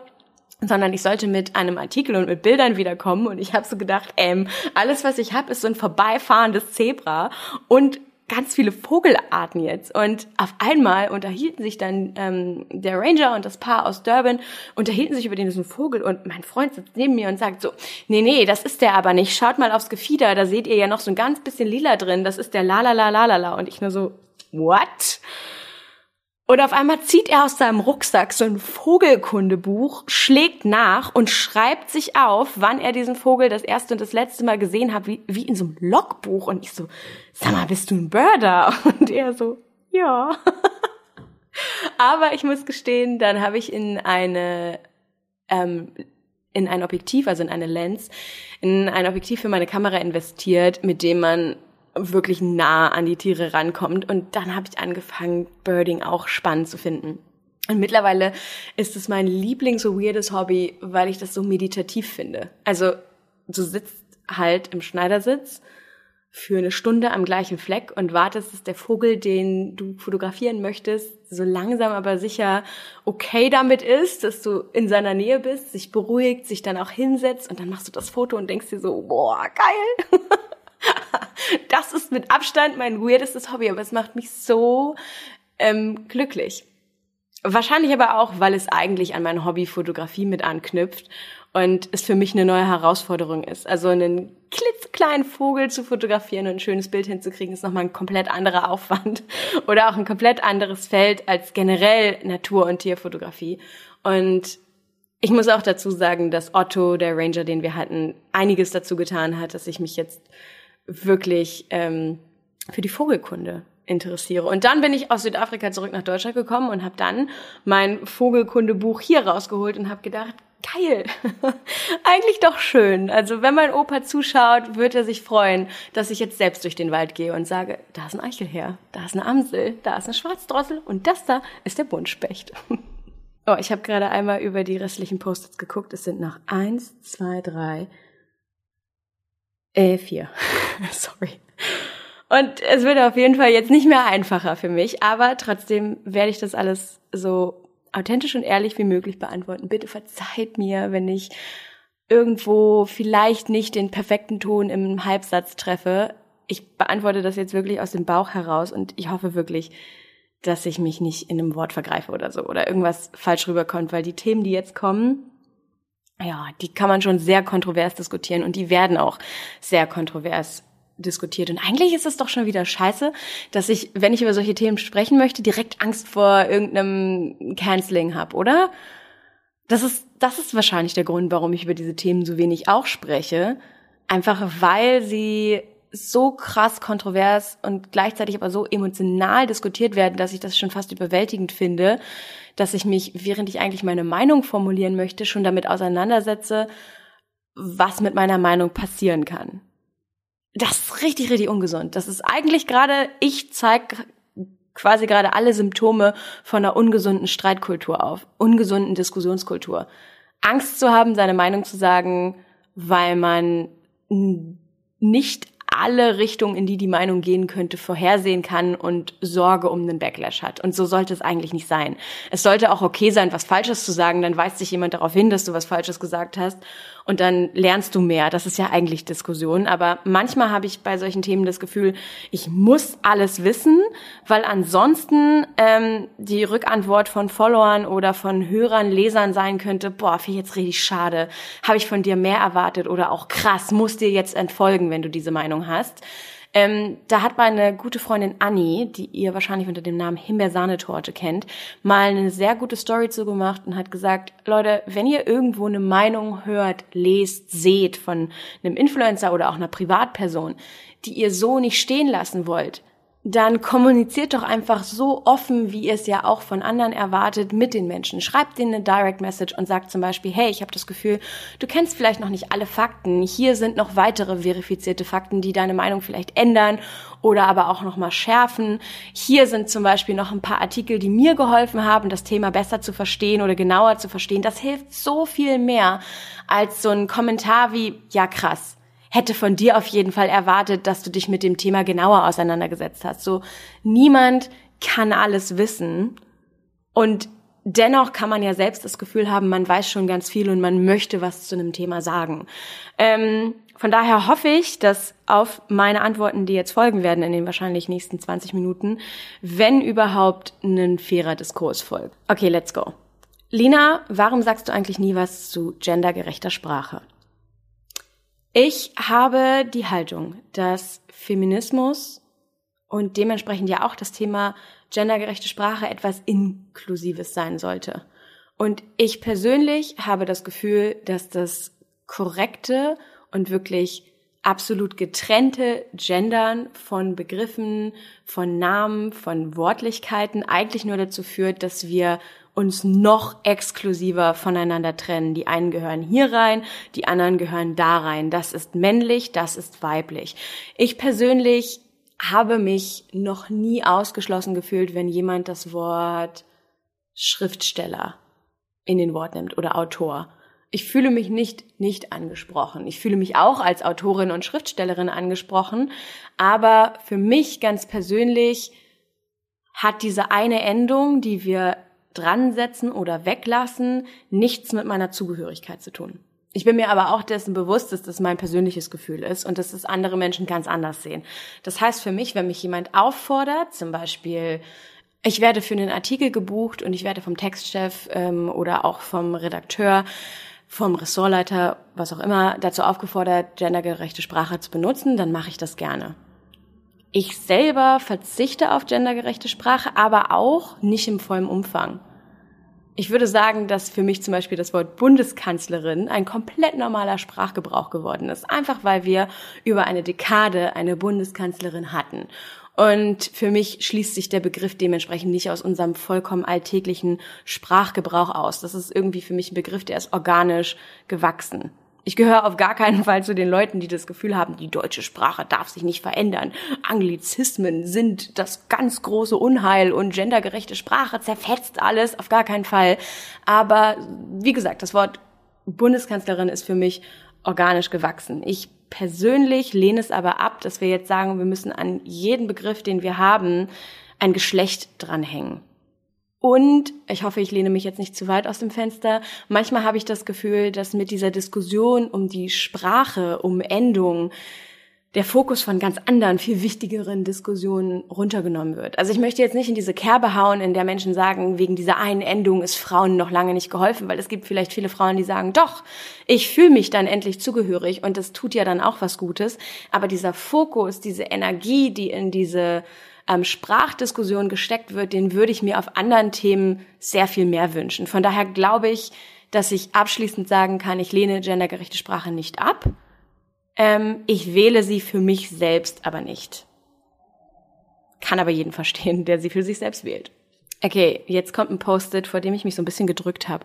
sondern ich sollte mit einem Artikel und mit Bildern wiederkommen und ich habe so gedacht, ähm, alles was ich habe ist so ein vorbeifahrendes Zebra und ganz viele Vogelarten jetzt. Und auf einmal unterhielten sich dann ähm, der Ranger und das Paar aus Durban, unterhielten sich über diesen Vogel und mein Freund sitzt neben mir und sagt so, nee, nee, das ist der aber nicht. Schaut mal aufs Gefieder, da seht ihr ja noch so ein ganz bisschen lila drin. Das ist der la la la la la la. Und ich nur so, what? Und auf einmal zieht er aus seinem Rucksack so ein Vogelkundebuch, schlägt nach und schreibt sich auf, wann er diesen Vogel das erste und das letzte Mal gesehen hat, wie, wie in so einem Logbuch. Und ich so, sag mal, bist du ein Birder? Und er so, ja. Aber ich muss gestehen, dann habe ich in eine ähm, in ein Objektiv, also in eine Lens, in ein Objektiv für meine Kamera investiert, mit dem man wirklich nah an die Tiere rankommt. Und dann habe ich angefangen, Birding auch spannend zu finden. Und mittlerweile ist es mein Lieblings- so weirdes Hobby, weil ich das so meditativ finde. Also du sitzt halt im Schneidersitz für eine Stunde am gleichen Fleck und wartest, dass der Vogel, den du fotografieren möchtest, so langsam aber sicher okay damit ist, dass du in seiner Nähe bist, sich beruhigt, sich dann auch hinsetzt und dann machst du das Foto und denkst dir so, boah, geil. das ist mit Abstand mein weirdestes Hobby, aber es macht mich so ähm, glücklich. Wahrscheinlich aber auch, weil es eigentlich an mein Hobby Fotografie mit anknüpft und es für mich eine neue Herausforderung ist. Also einen klitzekleinen Vogel zu fotografieren und ein schönes Bild hinzukriegen, ist nochmal ein komplett anderer Aufwand oder auch ein komplett anderes Feld als generell Natur- und Tierfotografie. Und ich muss auch dazu sagen, dass Otto, der Ranger, den wir hatten, einiges dazu getan hat, dass ich mich jetzt wirklich ähm, für die Vogelkunde interessiere. Und dann bin ich aus Südafrika zurück nach Deutschland gekommen und habe dann mein Vogelkundebuch hier rausgeholt und habe gedacht, geil, eigentlich doch schön. Also wenn mein Opa zuschaut, wird er sich freuen, dass ich jetzt selbst durch den Wald gehe und sage, da ist ein Eichelherr, da ist eine Amsel, da ist eine Schwarzdrossel und das da ist der Buntspecht. oh, ich habe gerade einmal über die restlichen Post-its geguckt. Es sind noch eins, zwei, drei, äh, vier. Sorry. Und es wird auf jeden Fall jetzt nicht mehr einfacher für mich, aber trotzdem werde ich das alles so authentisch und ehrlich wie möglich beantworten. Bitte verzeiht mir, wenn ich irgendwo vielleicht nicht den perfekten Ton im Halbsatz treffe. Ich beantworte das jetzt wirklich aus dem Bauch heraus und ich hoffe wirklich, dass ich mich nicht in einem Wort vergreife oder so oder irgendwas falsch rüberkommt, weil die Themen, die jetzt kommen, ja, die kann man schon sehr kontrovers diskutieren und die werden auch sehr kontrovers diskutiert. Und eigentlich ist es doch schon wieder scheiße, dass ich, wenn ich über solche Themen sprechen möchte, direkt Angst vor irgendeinem Canceling habe, oder? Das ist, das ist wahrscheinlich der Grund, warum ich über diese Themen so wenig auch spreche. Einfach weil sie so krass kontrovers und gleichzeitig aber so emotional diskutiert werden, dass ich das schon fast überwältigend finde, dass ich mich, während ich eigentlich meine Meinung formulieren möchte, schon damit auseinandersetze, was mit meiner Meinung passieren kann. Das ist richtig, richtig ungesund. Das ist eigentlich gerade, ich zeige quasi gerade alle Symptome von einer ungesunden Streitkultur auf, ungesunden Diskussionskultur. Angst zu haben, seine Meinung zu sagen, weil man nicht alle Richtungen, in die die Meinung gehen könnte, vorhersehen kann und Sorge um den Backlash hat. Und so sollte es eigentlich nicht sein. Es sollte auch okay sein, was Falsches zu sagen, dann weist sich jemand darauf hin, dass du was Falsches gesagt hast und dann lernst du mehr. Das ist ja eigentlich Diskussion. Aber manchmal habe ich bei solchen Themen das Gefühl, ich muss alles wissen, weil ansonsten ähm, die Rückantwort von Followern oder von Hörern, Lesern sein könnte, boah, finde ich jetzt richtig schade, habe ich von dir mehr erwartet oder auch krass, muss dir jetzt entfolgen, wenn du diese Meinung hast. Ähm, da hat meine gute Freundin Annie, die ihr wahrscheinlich unter dem Namen Himbeersahnetorte kennt, mal eine sehr gute Story zugemacht und hat gesagt, Leute, wenn ihr irgendwo eine Meinung hört, lest, seht von einem Influencer oder auch einer Privatperson, die ihr so nicht stehen lassen wollt, dann kommuniziert doch einfach so offen, wie ihr es ja auch von anderen erwartet, mit den Menschen. Schreibt denen eine Direct Message und sagt zum Beispiel, hey, ich habe das Gefühl, du kennst vielleicht noch nicht alle Fakten. Hier sind noch weitere verifizierte Fakten, die deine Meinung vielleicht ändern oder aber auch noch mal schärfen. Hier sind zum Beispiel noch ein paar Artikel, die mir geholfen haben, das Thema besser zu verstehen oder genauer zu verstehen. Das hilft so viel mehr als so ein Kommentar wie, ja krass hätte von dir auf jeden Fall erwartet, dass du dich mit dem Thema genauer auseinandergesetzt hast. So, niemand kann alles wissen. Und dennoch kann man ja selbst das Gefühl haben, man weiß schon ganz viel und man möchte was zu einem Thema sagen. Ähm, von daher hoffe ich, dass auf meine Antworten, die jetzt folgen werden in den wahrscheinlich nächsten 20 Minuten, wenn überhaupt ein fairer Diskurs folgt. Okay, let's go. Lina, warum sagst du eigentlich nie was zu gendergerechter Sprache? Ich habe die Haltung, dass Feminismus und dementsprechend ja auch das Thema gendergerechte Sprache etwas Inklusives sein sollte. Und ich persönlich habe das Gefühl, dass das korrekte und wirklich absolut getrennte Gendern von Begriffen, von Namen, von Wortlichkeiten eigentlich nur dazu führt, dass wir uns noch exklusiver voneinander trennen. Die einen gehören hier rein, die anderen gehören da rein. Das ist männlich, das ist weiblich. Ich persönlich habe mich noch nie ausgeschlossen gefühlt, wenn jemand das Wort Schriftsteller in den Wort nimmt oder Autor ich fühle mich nicht nicht angesprochen. Ich fühle mich auch als Autorin und Schriftstellerin angesprochen, aber für mich ganz persönlich hat diese eine Endung, die wir dran setzen oder weglassen, nichts mit meiner Zugehörigkeit zu tun. Ich bin mir aber auch dessen bewusst, dass das mein persönliches Gefühl ist und dass es andere Menschen ganz anders sehen. Das heißt für mich, wenn mich jemand auffordert, zum Beispiel ich werde für einen Artikel gebucht und ich werde vom Textchef ähm, oder auch vom Redakteur vom Ressortleiter, was auch immer, dazu aufgefordert, gendergerechte Sprache zu benutzen, dann mache ich das gerne. Ich selber verzichte auf gendergerechte Sprache, aber auch nicht im vollen Umfang. Ich würde sagen, dass für mich zum Beispiel das Wort Bundeskanzlerin ein komplett normaler Sprachgebrauch geworden ist. Einfach weil wir über eine Dekade eine Bundeskanzlerin hatten. Und für mich schließt sich der Begriff dementsprechend nicht aus unserem vollkommen alltäglichen Sprachgebrauch aus. Das ist irgendwie für mich ein Begriff, der ist organisch gewachsen. Ich gehöre auf gar keinen Fall zu den Leuten, die das Gefühl haben, die deutsche Sprache darf sich nicht verändern. Anglizismen sind das ganz große Unheil und gendergerechte Sprache zerfetzt alles. Auf gar keinen Fall. Aber wie gesagt, das Wort Bundeskanzlerin ist für mich organisch gewachsen. Ich persönlich lehne es aber ab, dass wir jetzt sagen, wir müssen an jeden Begriff, den wir haben, ein Geschlecht dranhängen. Und ich hoffe, ich lehne mich jetzt nicht zu weit aus dem Fenster. Manchmal habe ich das Gefühl, dass mit dieser Diskussion um die Sprache, um Endungen, der Fokus von ganz anderen, viel wichtigeren Diskussionen runtergenommen wird. Also ich möchte jetzt nicht in diese Kerbe hauen, in der Menschen sagen, wegen dieser einen Endung ist Frauen noch lange nicht geholfen, weil es gibt vielleicht viele Frauen, die sagen, doch, ich fühle mich dann endlich zugehörig und das tut ja dann auch was Gutes. Aber dieser Fokus, diese Energie, die in diese ähm, Sprachdiskussion gesteckt wird, den würde ich mir auf anderen Themen sehr viel mehr wünschen. Von daher glaube ich, dass ich abschließend sagen kann, ich lehne gendergerechte Sprache nicht ab ähm, ich wähle sie für mich selbst aber nicht. Kann aber jeden verstehen, der sie für sich selbst wählt. Okay, jetzt kommt ein Post-it, vor dem ich mich so ein bisschen gedrückt habe.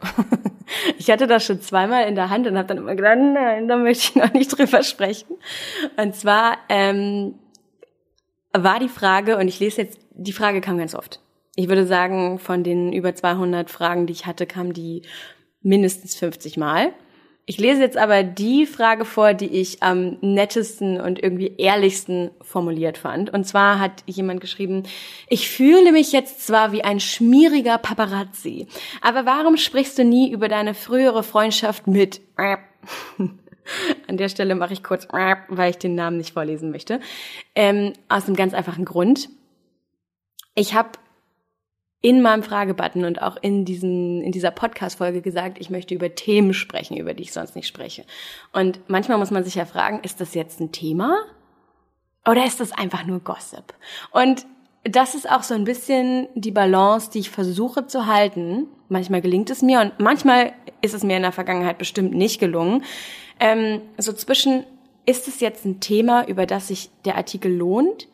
ich hatte das schon zweimal in der Hand und habe dann immer gedacht, nein, da möchte ich noch nicht drüber sprechen. Und zwar ähm, war die Frage, und ich lese jetzt, die Frage kam ganz oft. Ich würde sagen, von den über 200 Fragen, die ich hatte, kam die mindestens 50 Mal. Ich lese jetzt aber die Frage vor, die ich am nettesten und irgendwie ehrlichsten formuliert fand. Und zwar hat jemand geschrieben, ich fühle mich jetzt zwar wie ein schmieriger Paparazzi, aber warum sprichst du nie über deine frühere Freundschaft mit... An der Stelle mache ich kurz, weil ich den Namen nicht vorlesen möchte. Ähm, aus einem ganz einfachen Grund. Ich habe in meinem Fragebutton und auch in diesen, in dieser Podcast-Folge gesagt, ich möchte über Themen sprechen, über die ich sonst nicht spreche. Und manchmal muss man sich ja fragen, ist das jetzt ein Thema? Oder ist das einfach nur Gossip? Und das ist auch so ein bisschen die Balance, die ich versuche zu halten. Manchmal gelingt es mir und manchmal ist es mir in der Vergangenheit bestimmt nicht gelungen. Ähm, so zwischen, ist es jetzt ein Thema, über das sich der Artikel lohnt?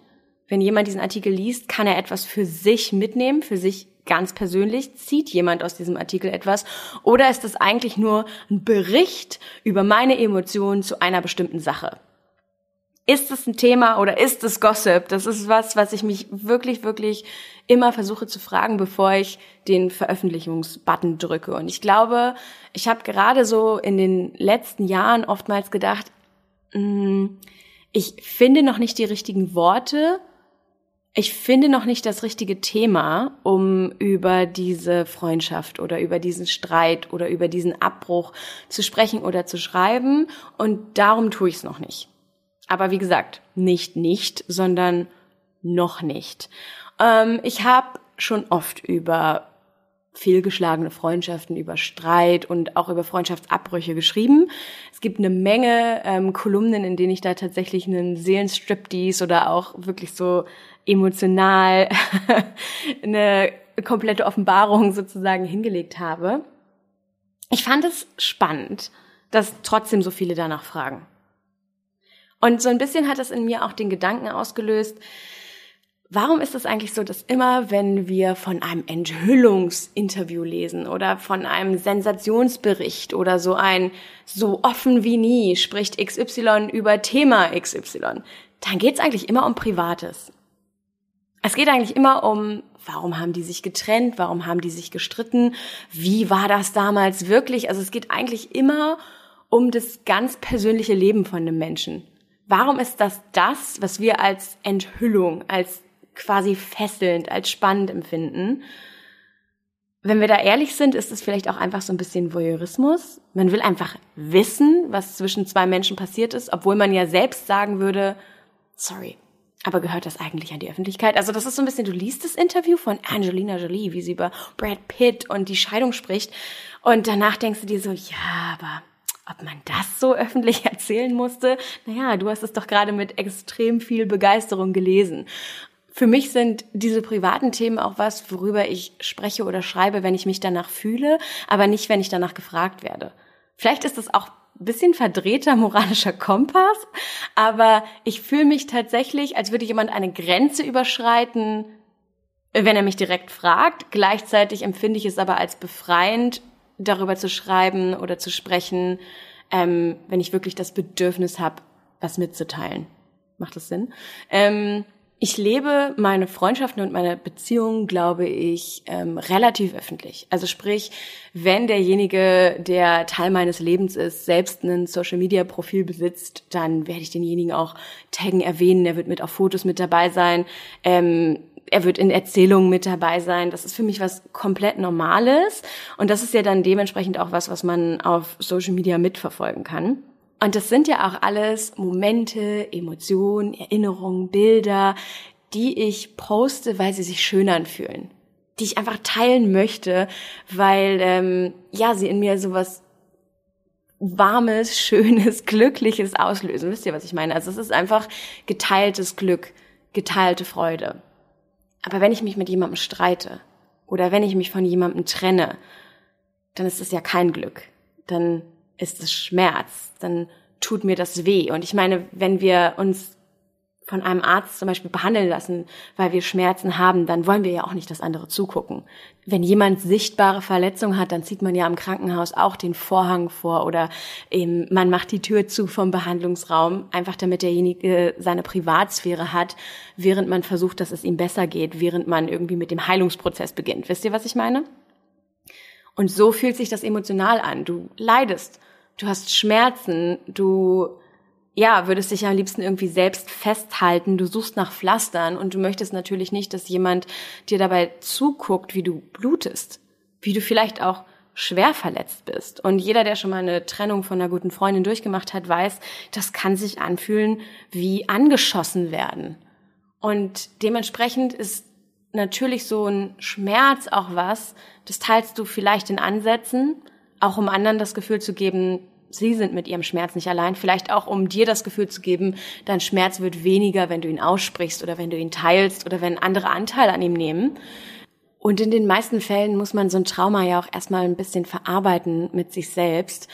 wenn jemand diesen Artikel liest, kann er etwas für sich mitnehmen, für sich ganz persönlich? Zieht jemand aus diesem Artikel etwas? Oder ist es eigentlich nur ein Bericht über meine Emotionen zu einer bestimmten Sache? Ist es ein Thema oder ist es Gossip? Das ist was, was ich mich wirklich, wirklich immer versuche zu fragen, bevor ich den Veröffentlichungsbutton drücke. Und ich glaube, ich habe gerade so in den letzten Jahren oftmals gedacht, mm, ich finde noch nicht die richtigen Worte, ich finde noch nicht das richtige Thema, um über diese Freundschaft oder über diesen Streit oder über diesen Abbruch zu sprechen oder zu schreiben. Und darum tue ich es noch nicht. Aber wie gesagt, nicht nicht, sondern noch nicht. Ähm, ich habe schon oft über fehlgeschlagene Freundschaften, über Streit und auch über Freundschaftsabbrüche geschrieben. Es gibt eine Menge ähm, Kolumnen, in denen ich da tatsächlich einen Seelenstriptease oder auch wirklich so emotional eine komplette Offenbarung sozusagen hingelegt habe. Ich fand es spannend, dass trotzdem so viele danach fragen. Und so ein bisschen hat es in mir auch den Gedanken ausgelöst, Warum ist es eigentlich so, dass immer, wenn wir von einem Enthüllungsinterview lesen oder von einem Sensationsbericht oder so ein so offen wie nie spricht XY über Thema XY, dann geht es eigentlich immer um Privates. Es geht eigentlich immer um, warum haben die sich getrennt, warum haben die sich gestritten, wie war das damals wirklich. Also es geht eigentlich immer um das ganz persönliche Leben von einem Menschen. Warum ist das das, was wir als Enthüllung, als quasi fesselnd, als spannend empfinden. Wenn wir da ehrlich sind, ist es vielleicht auch einfach so ein bisschen Voyeurismus. Man will einfach wissen, was zwischen zwei Menschen passiert ist, obwohl man ja selbst sagen würde, sorry, aber gehört das eigentlich an die Öffentlichkeit? Also das ist so ein bisschen, du liest das Interview von Angelina Jolie, wie sie über Brad Pitt und die Scheidung spricht. Und danach denkst du dir so, ja, aber ob man das so öffentlich erzählen musste? Naja, du hast es doch gerade mit extrem viel Begeisterung gelesen. Für mich sind diese privaten Themen auch was, worüber ich spreche oder schreibe, wenn ich mich danach fühle, aber nicht, wenn ich danach gefragt werde. Vielleicht ist das auch ein bisschen verdrehter moralischer Kompass, aber ich fühle mich tatsächlich, als würde jemand eine Grenze überschreiten, wenn er mich direkt fragt. Gleichzeitig empfinde ich es aber als befreiend, darüber zu schreiben oder zu sprechen, ähm, wenn ich wirklich das Bedürfnis habe, was mitzuteilen. Macht das Sinn? Ähm, ich lebe meine Freundschaften und meine Beziehungen, glaube ich, ähm, relativ öffentlich. Also sprich, wenn derjenige, der Teil meines Lebens ist, selbst ein Social-Media-Profil besitzt, dann werde ich denjenigen auch taggen, erwähnen. Er wird mit auf Fotos mit dabei sein. Ähm, er wird in Erzählungen mit dabei sein. Das ist für mich was komplett Normales. Und das ist ja dann dementsprechend auch was, was man auf Social Media mitverfolgen kann. Und das sind ja auch alles Momente, Emotionen, Erinnerungen, Bilder, die ich poste, weil sie sich schön anfühlen. Die ich einfach teilen möchte, weil ähm, ja sie in mir sowas warmes, schönes, glückliches auslösen. Wisst ihr, was ich meine? Also es ist einfach geteiltes Glück, geteilte Freude. Aber wenn ich mich mit jemandem streite oder wenn ich mich von jemandem trenne, dann ist es ja kein Glück. Dann ist es Schmerz, dann tut mir das weh. Und ich meine, wenn wir uns von einem Arzt zum Beispiel behandeln lassen, weil wir Schmerzen haben, dann wollen wir ja auch nicht, dass andere zugucken. Wenn jemand sichtbare Verletzungen hat, dann zieht man ja im Krankenhaus auch den Vorhang vor oder eben man macht die Tür zu vom Behandlungsraum, einfach damit derjenige seine Privatsphäre hat, während man versucht, dass es ihm besser geht, während man irgendwie mit dem Heilungsprozess beginnt. Wisst ihr, was ich meine? Und so fühlt sich das emotional an. Du leidest, du hast Schmerzen, du ja, würdest dich am liebsten irgendwie selbst festhalten, du suchst nach Pflastern und du möchtest natürlich nicht, dass jemand dir dabei zuguckt, wie du blutest, wie du vielleicht auch schwer verletzt bist. Und jeder, der schon mal eine Trennung von einer guten Freundin durchgemacht hat, weiß, das kann sich anfühlen wie angeschossen werden. Und dementsprechend ist natürlich so ein Schmerz auch was, das teilst du vielleicht in Ansätzen, auch um anderen das Gefühl zu geben, sie sind mit ihrem Schmerz nicht allein. Vielleicht auch, um dir das Gefühl zu geben, dein Schmerz wird weniger, wenn du ihn aussprichst oder wenn du ihn teilst oder wenn andere Anteil an ihm nehmen. Und in den meisten Fällen muss man so ein Trauma ja auch erstmal ein bisschen verarbeiten mit sich selbst,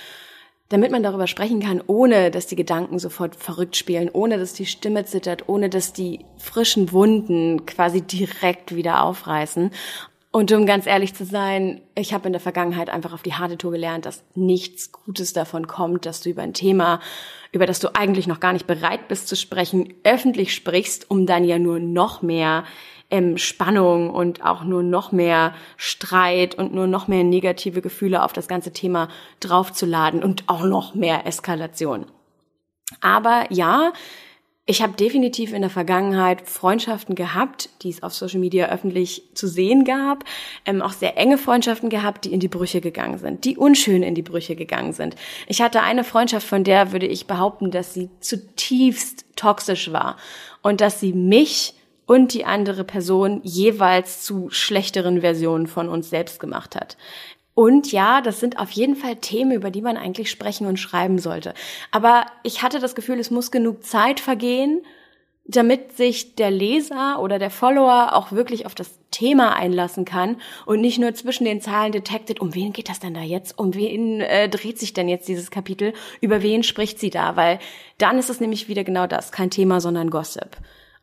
damit man darüber sprechen kann, ohne dass die Gedanken sofort verrückt spielen, ohne dass die Stimme zittert, ohne dass die frischen Wunden quasi direkt wieder aufreißen. Und um ganz ehrlich zu sein, ich habe in der Vergangenheit einfach auf die harte Tour gelernt, dass nichts Gutes davon kommt, dass du über ein Thema, über das du eigentlich noch gar nicht bereit bist zu sprechen, öffentlich sprichst, um dann ja nur noch mehr ähm, Spannung und auch nur noch mehr Streit und nur noch mehr negative Gefühle auf das ganze Thema draufzuladen und auch noch mehr Eskalation. Aber ja, Ich habe definitiv in der Vergangenheit Freundschaften gehabt, die es auf Social Media öffentlich zu sehen gab, ähm, auch sehr enge Freundschaften gehabt, die in die Brüche gegangen sind, die unschön in die Brüche gegangen sind. Ich hatte eine Freundschaft, von der würde ich behaupten, dass sie zutiefst toxisch war und dass sie mich und die andere Person jeweils zu schlechteren Versionen von uns selbst gemacht hat. Und ja, das sind auf jeden Fall Themen, über die man eigentlich sprechen und schreiben sollte. Aber ich hatte das Gefühl, es muss genug Zeit vergehen, damit sich der Leser oder der Follower auch wirklich auf das Thema einlassen kann und nicht nur zwischen den Zahlen detektet, um wen geht das denn da jetzt? Um wen äh, dreht sich denn jetzt dieses Kapitel? Über wen spricht sie da? Weil dann ist es nämlich wieder genau das, kein Thema, sondern Gossip.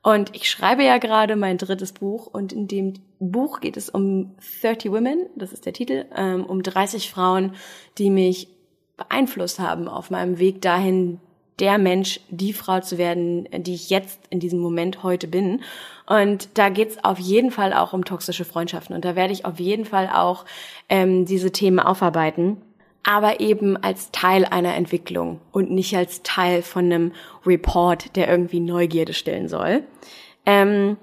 Und ich schreibe ja gerade mein drittes Buch und in dem Buch geht es um 30 Women, das ist der Titel, ähm, um 30 Frauen, die mich beeinflusst haben auf meinem Weg dahin, der Mensch, die Frau zu werden, die ich jetzt in diesem Moment heute bin. Und da geht's auf jeden Fall auch um toxische Freundschaften. Und da werde ich auf jeden Fall auch ähm, diese Themen aufarbeiten aber eben als Teil einer Entwicklung und nicht als Teil von einem Report, der irgendwie Neugierde stillen soll. Ähm,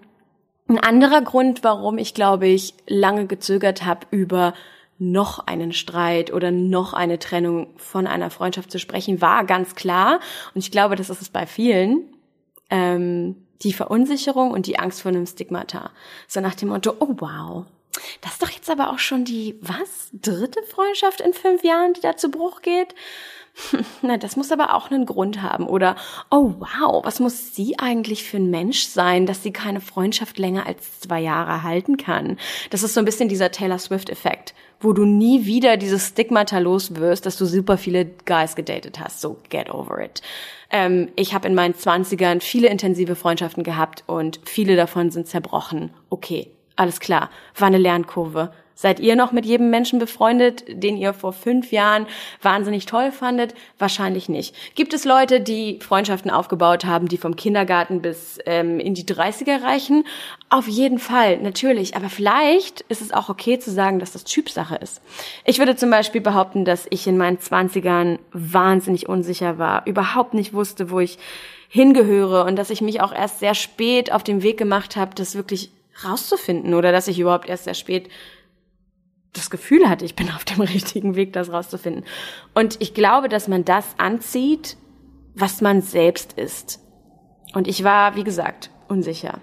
ein anderer Grund, warum ich, glaube ich, lange gezögert habe, über noch einen Streit oder noch eine Trennung von einer Freundschaft zu sprechen, war ganz klar. Und ich glaube, das ist es bei vielen. Ähm, die Verunsicherung und die Angst vor einem Stigmata. So nach dem Motto, oh wow, das ist doch jetzt aber auch schon die, was, dritte Freundschaft in fünf Jahren, die da zu Bruch geht? Na, das muss aber auch einen Grund haben. Oder, oh wow, was muss sie eigentlich für ein Mensch sein, dass sie keine Freundschaft länger als zwei Jahre halten kann? Das ist so ein bisschen dieser Taylor Swift-Effekt, wo du nie wieder dieses Stigmata los wirst, dass du super viele Guys gedatet hast. So, get over it. Ähm, ich habe in meinen Zwanzigern viele intensive Freundschaften gehabt und viele davon sind zerbrochen. Okay, alles klar, war eine Lernkurve. Seid ihr noch mit jedem Menschen befreundet, den ihr vor fünf Jahren wahnsinnig toll fandet? Wahrscheinlich nicht. Gibt es Leute, die Freundschaften aufgebaut haben, die vom Kindergarten bis ähm, in die 30er reichen? Auf jeden Fall, natürlich. Aber vielleicht ist es auch okay zu sagen, dass das Typsache ist. Ich würde zum Beispiel behaupten, dass ich in meinen 20ern wahnsinnig unsicher war, überhaupt nicht wusste, wo ich hingehöre und dass ich mich auch erst sehr spät auf den Weg gemacht habe, das wirklich rauszufinden oder dass ich überhaupt erst sehr spät das Gefühl hatte, ich bin auf dem richtigen Weg, das rauszufinden. Und ich glaube, dass man das anzieht, was man selbst ist. Und ich war, wie gesagt, unsicher.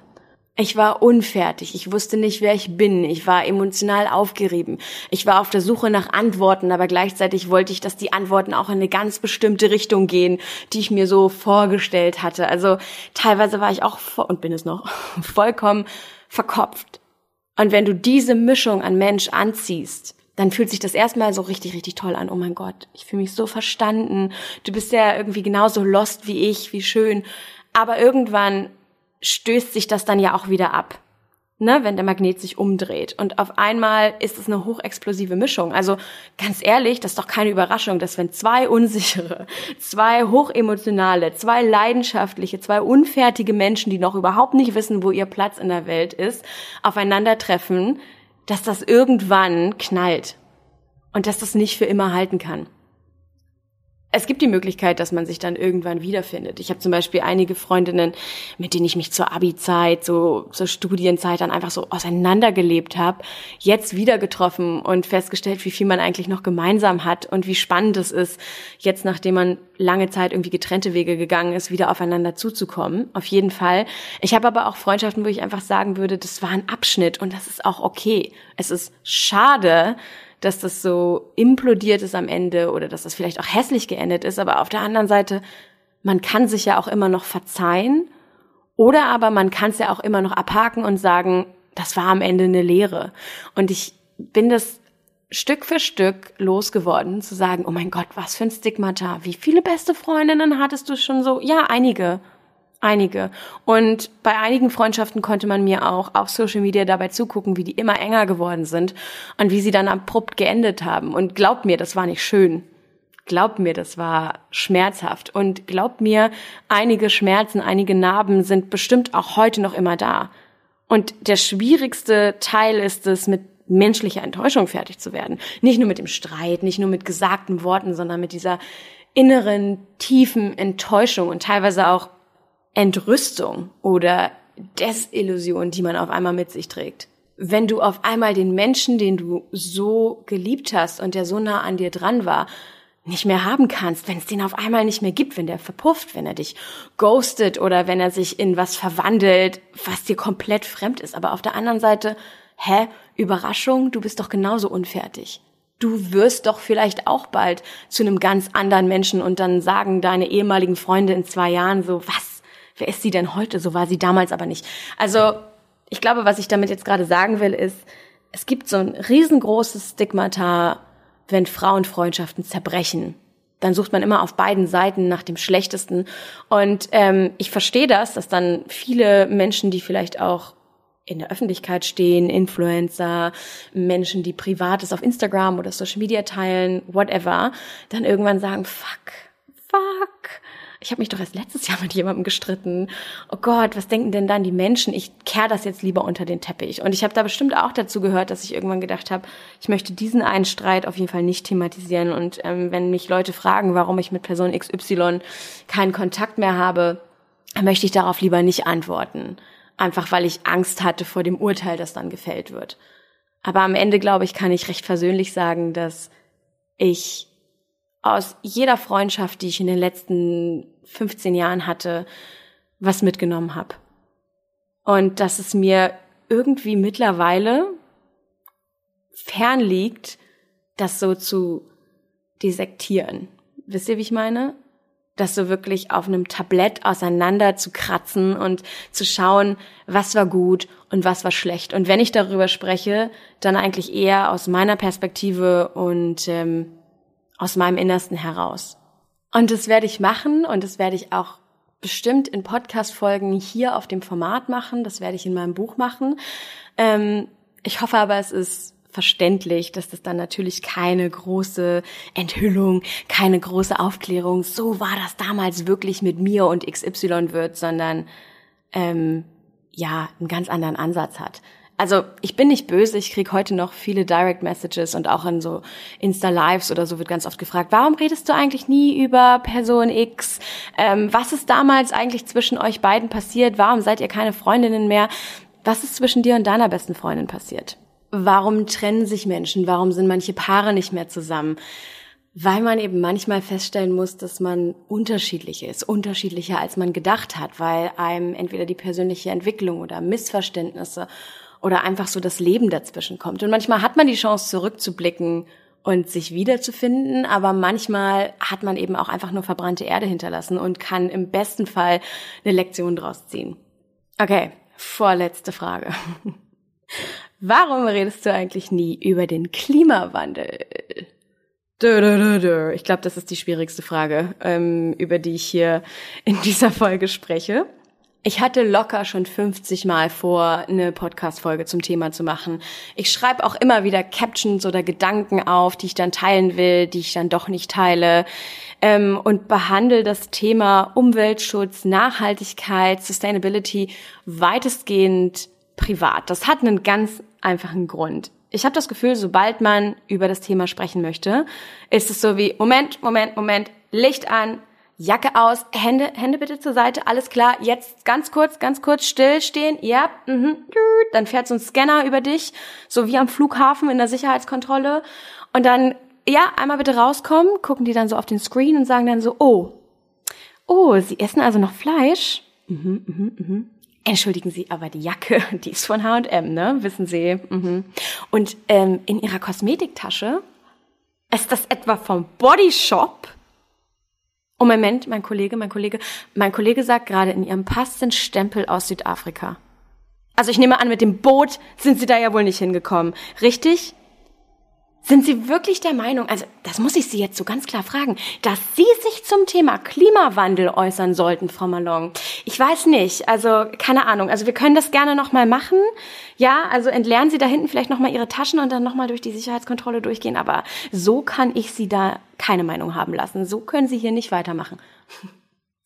Ich war unfertig. Ich wusste nicht, wer ich bin. Ich war emotional aufgerieben. Ich war auf der Suche nach Antworten, aber gleichzeitig wollte ich, dass die Antworten auch in eine ganz bestimmte Richtung gehen, die ich mir so vorgestellt hatte. Also teilweise war ich auch und bin es noch vollkommen verkopft. Und wenn du diese Mischung an Mensch anziehst, dann fühlt sich das erstmal so richtig, richtig toll an. Oh mein Gott, ich fühle mich so verstanden. Du bist ja irgendwie genauso lost wie ich, wie schön. Aber irgendwann stößt sich das dann ja auch wieder ab ne, wenn der Magnet sich umdreht. Und auf einmal ist es eine hochexplosive Mischung. Also ganz ehrlich, das ist doch keine Überraschung, dass wenn zwei unsichere, zwei hochemotionale, zwei leidenschaftliche, zwei unfertige Menschen, die noch überhaupt nicht wissen, wo ihr Platz in der Welt ist, aufeinandertreffen, dass das irgendwann knallt. Und dass das nicht für immer halten kann es gibt die Möglichkeit, dass man sich dann irgendwann wiederfindet. Ich habe zum Beispiel einige Freundinnen, mit denen ich mich zur Abi-Zeit, so zur Studienzeit dann einfach so auseinandergelebt habe, jetzt wieder getroffen und festgestellt, wie viel man eigentlich noch gemeinsam hat und wie spannend es ist, jetzt nachdem man lange Zeit irgendwie getrennte Wege gegangen ist, wieder aufeinander zuzukommen. Auf jeden Fall. Ich habe aber auch Freundschaften, wo ich einfach sagen würde, das war ein Abschnitt und das ist auch okay. Es ist schade, dass das so implodiert ist am Ende oder dass das vielleicht auch hässlich geendet ist. Aber auf der anderen Seite, man kann sich ja auch immer noch verzeihen oder aber man kann es ja auch immer noch abhaken und sagen, das war am Ende eine Lehre. Und ich bin das Stück für Stück losgeworden, zu sagen, oh mein Gott, was für ein Stigmata. Wie viele beste Freundinnen hattest du schon so? Ja, einige. Einige. Und bei einigen Freundschaften konnte man mir auch auf Social Media dabei zugucken, wie die immer enger geworden sind und wie sie dann abrupt geendet haben. Und glaubt mir, das war nicht schön. Glaubt mir, das war schmerzhaft. Und glaubt mir, einige Schmerzen, einige Narben sind bestimmt auch heute noch immer da. Und der schwierigste Teil ist es, mit menschlicher Enttäuschung fertig zu werden. Nicht nur mit dem Streit, nicht nur mit gesagten Worten, sondern mit dieser inneren, tiefen Enttäuschung und teilweise auch Entrüstung oder Desillusion, die man auf einmal mit sich trägt. Wenn du auf einmal den Menschen, den du so geliebt hast und der so nah an dir dran war, nicht mehr haben kannst, wenn es den auf einmal nicht mehr gibt, wenn der verpufft, wenn er dich ghostet oder wenn er sich in was verwandelt, was dir komplett fremd ist. Aber auf der anderen Seite, hä, Überraschung, du bist doch genauso unfertig. Du wirst doch vielleicht auch bald zu einem ganz anderen Menschen und dann sagen deine ehemaligen Freunde in zwei Jahren so, was? Wer ist sie denn heute? So war sie damals aber nicht. Also, ich glaube, was ich damit jetzt gerade sagen will, ist, es gibt so ein riesengroßes Stigmata wenn Frauenfreundschaften zerbrechen. Dann sucht man immer auf beiden Seiten nach dem Schlechtesten. Und ähm, ich verstehe das, dass dann viele Menschen, die vielleicht auch in der Öffentlichkeit stehen, Influencer, Menschen, die Privates auf Instagram oder Social Media teilen, whatever, dann irgendwann sagen, fuck, fuck, ich habe mich doch erst letztes Jahr mit jemandem gestritten. Oh Gott, was denken denn dann die Menschen? Ich kehr das jetzt lieber unter den Teppich. Und ich habe da bestimmt auch dazu gehört, dass ich irgendwann gedacht habe, ich möchte diesen einen Streit auf jeden Fall nicht thematisieren. Und ähm, wenn mich Leute fragen, warum ich mit Person XY keinen Kontakt mehr habe, möchte ich darauf lieber nicht antworten. Einfach weil ich Angst hatte vor dem Urteil, das dann gefällt wird. Aber am Ende, glaube ich, kann ich recht versöhnlich sagen, dass ich aus jeder Freundschaft, die ich in den letzten 15 Jahren hatte, was mitgenommen habe. Und dass es mir irgendwie mittlerweile fern liegt, das so zu desektieren. Wisst ihr, wie ich meine? Das so wirklich auf einem Tablett auseinander zu kratzen und zu schauen, was war gut und was war schlecht. Und wenn ich darüber spreche, dann eigentlich eher aus meiner Perspektive und ähm, aus meinem Innersten heraus. Und das werde ich machen und das werde ich auch bestimmt in Podcast-Folgen hier auf dem Format machen. Das werde ich in meinem Buch machen. Ähm, ich hoffe aber, es ist verständlich, dass das dann natürlich keine große Enthüllung, keine große Aufklärung, so war das damals wirklich mit mir und XY wird, sondern ähm, ja, einen ganz anderen Ansatz hat also ich bin nicht böse, ich krieg heute noch viele Direct Messages und auch in so Insta-Lives oder so wird ganz oft gefragt, warum redest du eigentlich nie über Person X? Ähm, was ist damals eigentlich zwischen euch beiden passiert? Warum seid ihr keine Freundinnen mehr? Was ist zwischen dir und deiner besten Freundin passiert? Warum trennen sich Menschen? Warum sind manche Paare nicht mehr zusammen? Weil man eben manchmal feststellen muss, dass man unterschiedlich ist, unterschiedlicher als man gedacht hat, weil einem entweder die persönliche Entwicklung oder Missverständnisse oder einfach so das Leben dazwischen kommt. Und manchmal hat man die Chance zurückzublicken und sich wiederzufinden, aber manchmal hat man eben auch einfach nur verbrannte Erde hinterlassen und kann im besten Fall eine Lektion draus ziehen. Okay, vorletzte Frage. Warum redest du eigentlich nie über den Klimawandel? Ich glaube, das ist die schwierigste Frage, ähm, über die ich hier in dieser Folge spreche. Ich hatte locker schon 50 Mal vor, eine Podcast-Folge zum Thema zu machen. Ich schreibe auch immer wieder Captions oder Gedanken auf, die ich dann teilen will, die ich dann doch nicht teile. Ähm, und behandle das Thema Umweltschutz, Nachhaltigkeit, Sustainability weitestgehend privat. Das hat einen ganz einfachen Grund. Ich habe das Gefühl, sobald man über das Thema sprechen möchte, ist es so wie, Moment, Moment, Moment, Licht an, Jacke aus, Hände, Hände bitte zur Seite, alles klar, jetzt ganz kurz, ganz kurz stillstehen, ja, mhm, dann fährt so ein Scanner über dich, so wie am Flughafen in der Sicherheitskontrolle und dann, ja, einmal bitte rauskommen, gucken die dann so auf den Screen und sagen dann so, oh, oh, Sie essen also noch Fleisch? Mhm, mhm, mhm. Entschuldigen Sie, aber die Jacke, die ist von H&M, ne? Wissen Sie. Mhm. Und ähm, in Ihrer Kosmetiktasche ist das etwa vom Body Shop? Oh Moment, mein Kollege, mein Kollege, mein Kollege sagt gerade, in ihrem Pass sind Stempel aus Südafrika. Also ich nehme an, mit dem Boot sind Sie da ja wohl nicht hingekommen, richtig? Sind Sie wirklich der Meinung, also das muss ich Sie jetzt so ganz klar fragen, dass Sie sich zum Thema Klimawandel äußern sollten, Frau Malong? Ich weiß nicht, also keine Ahnung. Also wir können das gerne nochmal machen. Ja, also entlernen Sie da hinten vielleicht nochmal Ihre Taschen und dann nochmal durch die Sicherheitskontrolle durchgehen. Aber so kann ich Sie da keine Meinung haben lassen. So können Sie hier nicht weitermachen.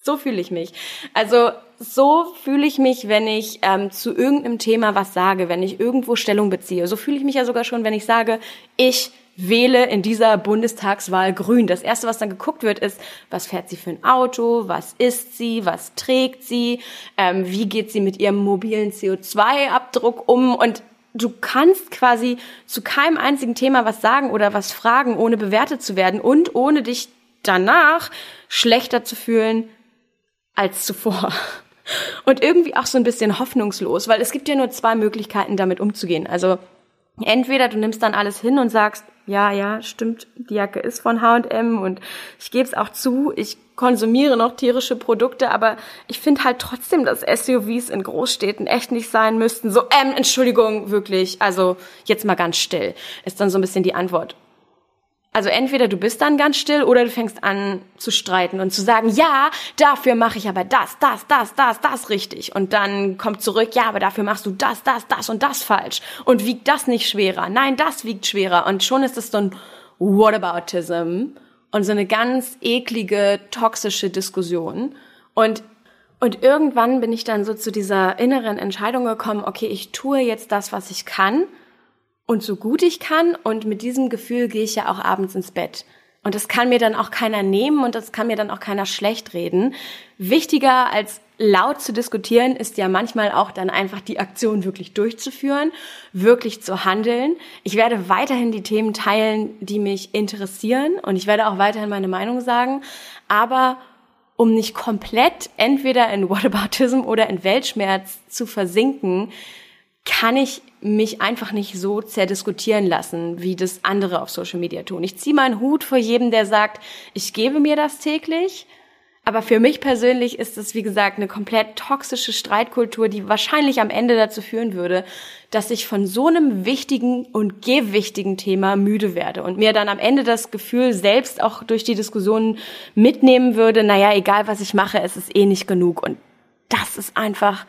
So fühle ich mich. Also so fühle ich mich, wenn ich ähm, zu irgendeinem Thema was sage, wenn ich irgendwo Stellung beziehe. So fühle ich mich ja sogar schon, wenn ich sage, ich wähle in dieser Bundestagswahl grün. Das erste, was dann geguckt wird, ist, was fährt sie für ein Auto, was isst sie, was trägt sie, ähm, wie geht sie mit ihrem mobilen CO2-Abdruck um und du kannst quasi zu keinem einzigen Thema was sagen oder was fragen, ohne bewertet zu werden und ohne dich danach schlechter zu fühlen als zuvor. Und irgendwie auch so ein bisschen hoffnungslos, weil es gibt ja nur zwei Möglichkeiten, damit umzugehen. Also entweder du nimmst dann alles hin und sagst, ja, ja, stimmt, die Jacke ist von H&M und ich gebe es auch zu, ich konsumiere noch tierische Produkte, aber ich finde halt trotzdem, dass SUVs in Großstädten echt nicht sein müssten. So, ähm, Entschuldigung, wirklich, also jetzt mal ganz still, ist dann so ein bisschen die Antwort. Also entweder du bist dann ganz still oder du fängst an zu streiten und zu sagen, ja, dafür mache ich aber das, das, das, das, das richtig. Und dann kommt zurück, ja, aber dafür machst du das, das, das und das falsch. Und wiegt das nicht schwerer? Nein, das wiegt schwerer. Und schon ist es so ein Whataboutism und so eine ganz eklige, toxische Diskussion. Und und irgendwann bin ich dann so zu dieser inneren Entscheidung gekommen, okay, ich tue jetzt das, was ich kann und so gut ich kann und mit diesem Gefühl gehe ich ja auch abends ins Bett. Und das kann mir dann auch keiner nehmen und das kann mir dann auch keiner schlecht reden. Wichtiger als laut zu diskutieren ist ja manchmal auch dann einfach die Aktion wirklich durchzuführen, wirklich zu handeln. Ich werde weiterhin die Themen teilen, die mich interessieren und ich werde auch weiterhin meine Meinung sagen, aber um nicht komplett entweder in Whataboutism oder in Weltschmerz zu versinken, kann ich mich einfach nicht so zerdiskutieren lassen, wie das andere auf Social Media tun. Ich ziehe meinen Hut vor jedem, der sagt, ich gebe mir das täglich. Aber für mich persönlich ist es, wie gesagt, eine komplett toxische Streitkultur, die wahrscheinlich am Ende dazu führen würde, dass ich von so einem wichtigen und gewichtigen Thema müde werde und mir dann am Ende das Gefühl selbst auch durch die Diskussionen mitnehmen würde, naja, egal was ich mache, es ist eh nicht genug. Und das ist einfach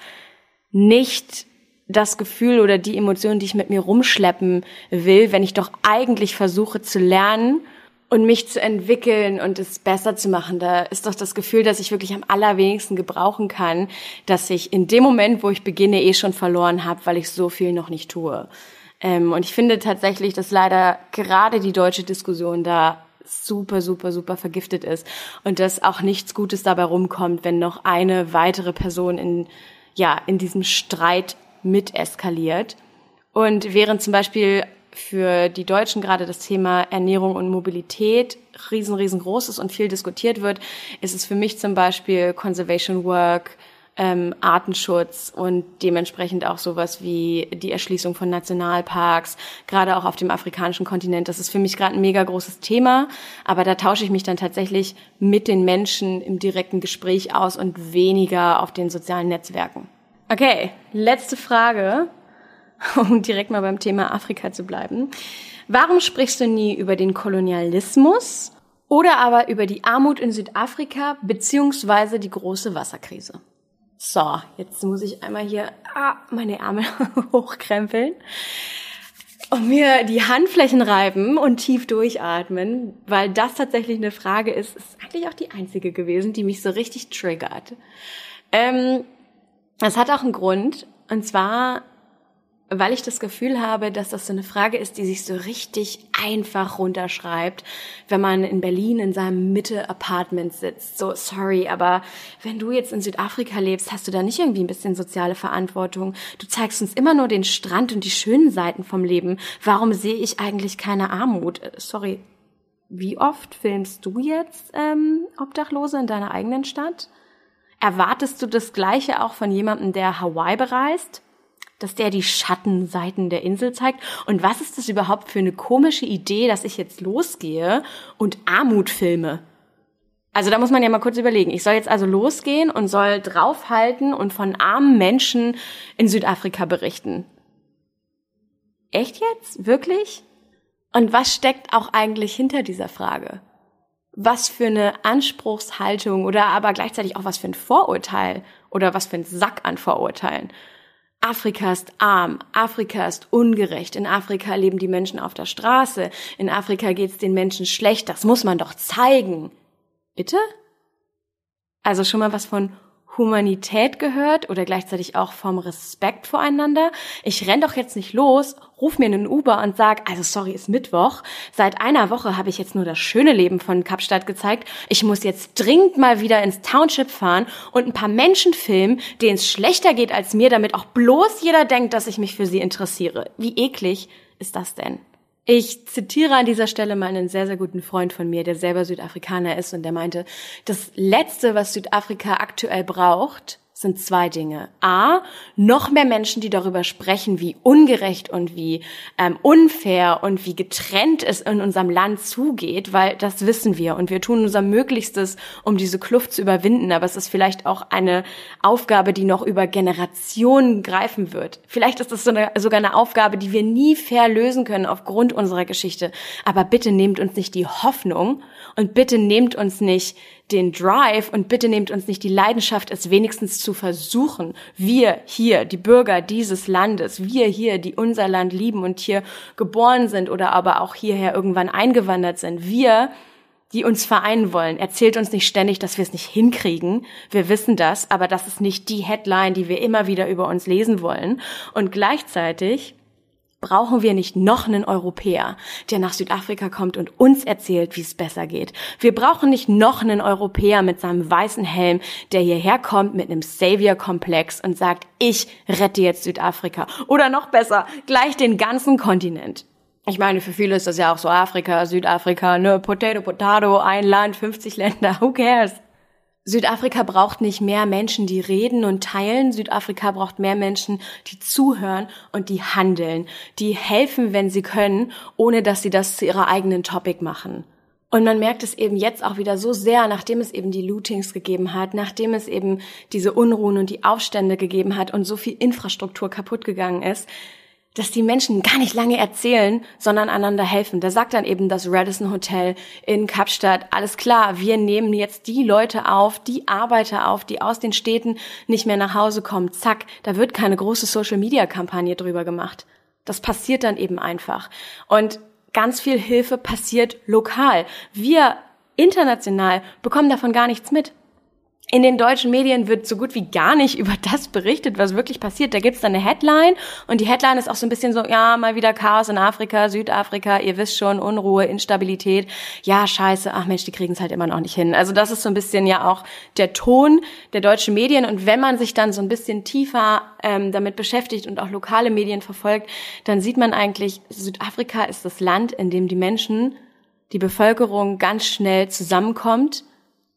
nicht das Gefühl oder die Emotion, die ich mit mir rumschleppen will, wenn ich doch eigentlich versuche zu lernen und mich zu entwickeln und es besser zu machen. Da ist doch das Gefühl, dass ich wirklich am allerwenigsten gebrauchen kann, dass ich in dem Moment, wo ich beginne, eh schon verloren habe, weil ich so viel noch nicht tue. Ähm, und ich finde tatsächlich, dass leider gerade die deutsche Diskussion da super, super, super vergiftet ist und dass auch nichts Gutes dabei rumkommt, wenn noch eine weitere Person in, ja, in diesem Streit mit eskaliert. Und während zum Beispiel für die Deutschen gerade das Thema Ernährung und Mobilität riesen, riesengroß ist und viel diskutiert wird, ist es für mich zum Beispiel Conservation Work, ähm, Artenschutz und dementsprechend auch sowas wie die Erschließung von Nationalparks, gerade auch auf dem afrikanischen Kontinent. Das ist für mich gerade ein mega großes Thema, aber da tausche ich mich dann tatsächlich mit den Menschen im direkten Gespräch aus und weniger auf den sozialen Netzwerken. Okay, letzte Frage, um direkt mal beim Thema Afrika zu bleiben. Warum sprichst du nie über den Kolonialismus oder aber über die Armut in Südafrika beziehungsweise die große Wasserkrise? So, jetzt muss ich einmal hier ah, meine Ärmel hochkrempeln und mir die Handflächen reiben und tief durchatmen, weil das tatsächlich eine Frage ist, ist eigentlich auch die einzige gewesen, die mich so richtig triggert. Ähm, das hat auch einen Grund, und zwar, weil ich das Gefühl habe, dass das so eine Frage ist, die sich so richtig einfach runterschreibt, wenn man in Berlin in seinem Mitte-Apartment sitzt. So, sorry, aber wenn du jetzt in Südafrika lebst, hast du da nicht irgendwie ein bisschen soziale Verantwortung? Du zeigst uns immer nur den Strand und die schönen Seiten vom Leben. Warum sehe ich eigentlich keine Armut? Äh, sorry, wie oft filmst du jetzt ähm, Obdachlose in deiner eigenen Stadt? Erwartest du das Gleiche auch von jemandem, der Hawaii bereist? Dass der die Schattenseiten der Insel zeigt? Und was ist das überhaupt für eine komische Idee, dass ich jetzt losgehe und Armut filme? Also da muss man ja mal kurz überlegen. Ich soll jetzt also losgehen und soll draufhalten und von armen Menschen in Südafrika berichten. Echt jetzt? Wirklich? Und was steckt auch eigentlich hinter dieser Frage? Was für eine Anspruchshaltung oder aber gleichzeitig auch was für ein Vorurteil oder was für ein Sack an Vorurteilen. Afrika ist arm, Afrika ist ungerecht, in Afrika leben die Menschen auf der Straße, in Afrika geht's den Menschen schlecht, das muss man doch zeigen. Bitte? Also schon mal was von Humanität gehört oder gleichzeitig auch vom Respekt voreinander. Ich renn doch jetzt nicht los, ruf mir einen Uber und sag, also sorry, ist Mittwoch. Seit einer Woche habe ich jetzt nur das schöne Leben von Kapstadt gezeigt. Ich muss jetzt dringend mal wieder ins Township fahren und ein paar Menschen filmen, denen es schlechter geht als mir, damit auch bloß jeder denkt, dass ich mich für sie interessiere. Wie eklig ist das denn? Ich zitiere an dieser Stelle mal einen sehr, sehr guten Freund von mir, der selber Südafrikaner ist und der meinte, das Letzte, was Südafrika aktuell braucht, sind zwei Dinge. A, noch mehr Menschen, die darüber sprechen, wie ungerecht und wie ähm, unfair und wie getrennt es in unserem Land zugeht, weil das wissen wir und wir tun unser Möglichstes, um diese Kluft zu überwinden. Aber es ist vielleicht auch eine Aufgabe, die noch über Generationen greifen wird. Vielleicht ist es so eine, sogar eine Aufgabe, die wir nie fair lösen können aufgrund unserer Geschichte. Aber bitte nehmt uns nicht die Hoffnung und bitte nehmt uns nicht den Drive und bitte nehmt uns nicht die Leidenschaft, es wenigstens zu versuchen. Wir hier, die Bürger dieses Landes, wir hier, die unser Land lieben und hier geboren sind oder aber auch hierher irgendwann eingewandert sind, wir, die uns vereinen wollen. Erzählt uns nicht ständig, dass wir es nicht hinkriegen. Wir wissen das, aber das ist nicht die Headline, die wir immer wieder über uns lesen wollen. Und gleichzeitig brauchen wir nicht noch einen Europäer, der nach Südafrika kommt und uns erzählt, wie es besser geht. Wir brauchen nicht noch einen Europäer mit seinem weißen Helm, der hierher kommt mit einem Savior-Komplex und sagt, ich rette jetzt Südafrika. Oder noch besser, gleich den ganzen Kontinent. Ich meine, für viele ist das ja auch so Afrika, Südafrika, ne, Potato, Potato, ein Land, 50 Länder, who cares? Südafrika braucht nicht mehr Menschen, die reden und teilen. Südafrika braucht mehr Menschen, die zuhören und die handeln, die helfen, wenn sie können, ohne dass sie das zu ihrer eigenen Topic machen. Und man merkt es eben jetzt auch wieder so sehr, nachdem es eben die Lootings gegeben hat, nachdem es eben diese Unruhen und die Aufstände gegeben hat und so viel Infrastruktur kaputt gegangen ist, dass die Menschen gar nicht lange erzählen, sondern einander helfen. Da sagt dann eben das Radisson Hotel in Kapstadt, alles klar, wir nehmen jetzt die Leute auf, die Arbeiter auf, die aus den Städten nicht mehr nach Hause kommen. Zack, da wird keine große Social-Media-Kampagne drüber gemacht. Das passiert dann eben einfach. Und ganz viel Hilfe passiert lokal. Wir international bekommen davon gar nichts mit in den deutschen Medien wird so gut wie gar nicht über das berichtet, was wirklich passiert. Da gibt's dann eine Headline und die Headline ist auch so ein bisschen so, ja, mal wieder Chaos in Afrika, Südafrika, ihr wisst schon, Unruhe, Instabilität. Ja, scheiße, ach Mensch, die kriegen's halt immer noch nicht hin. Also das ist so ein bisschen ja auch der Ton der deutschen Medien. Und wenn man sich dann so ein bisschen tiefer ähm, damit beschäftigt und auch lokale Medien verfolgt, dann sieht man eigentlich, Südafrika ist das Land, in dem die Menschen, die Bevölkerung ganz schnell zusammenkommt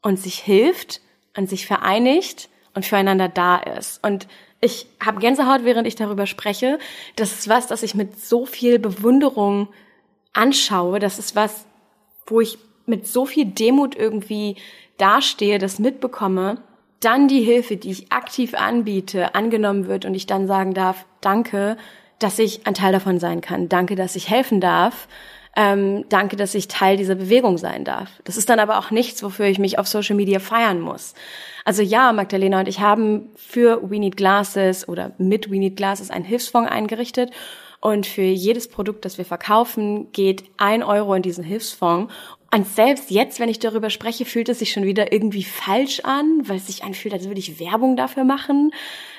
und sich hilft an sich vereinigt und füreinander da ist. Und ich habe Gänsehaut, während ich darüber spreche. Das ist was, das ich mit so viel Bewunderung anschaue. Das ist was, wo ich mit so viel Demut irgendwie dastehe, das mitbekomme. Dann die Hilfe, die ich aktiv anbiete, angenommen wird und ich dann sagen darf, danke, dass ich ein Teil davon sein kann. Danke, dass ich helfen darf ähm, danke, dass ich Teil dieser Bewegung sein darf. Das ist dann aber auch nichts, wofür ich mich auf Social Media feiern muss. Also ja, Magdalena und ich haben für We Need Glasses oder mit We Need Glasses einen Hilfsfonds eingerichtet. Und für jedes Produkt, das wir verkaufen, geht ein Euro in diesen Hilfsfonds. Und selbst jetzt, wenn ich darüber spreche, fühlt es sich schon wieder irgendwie falsch an, weil es sich anfühlt, als würde ich Werbung dafür machen,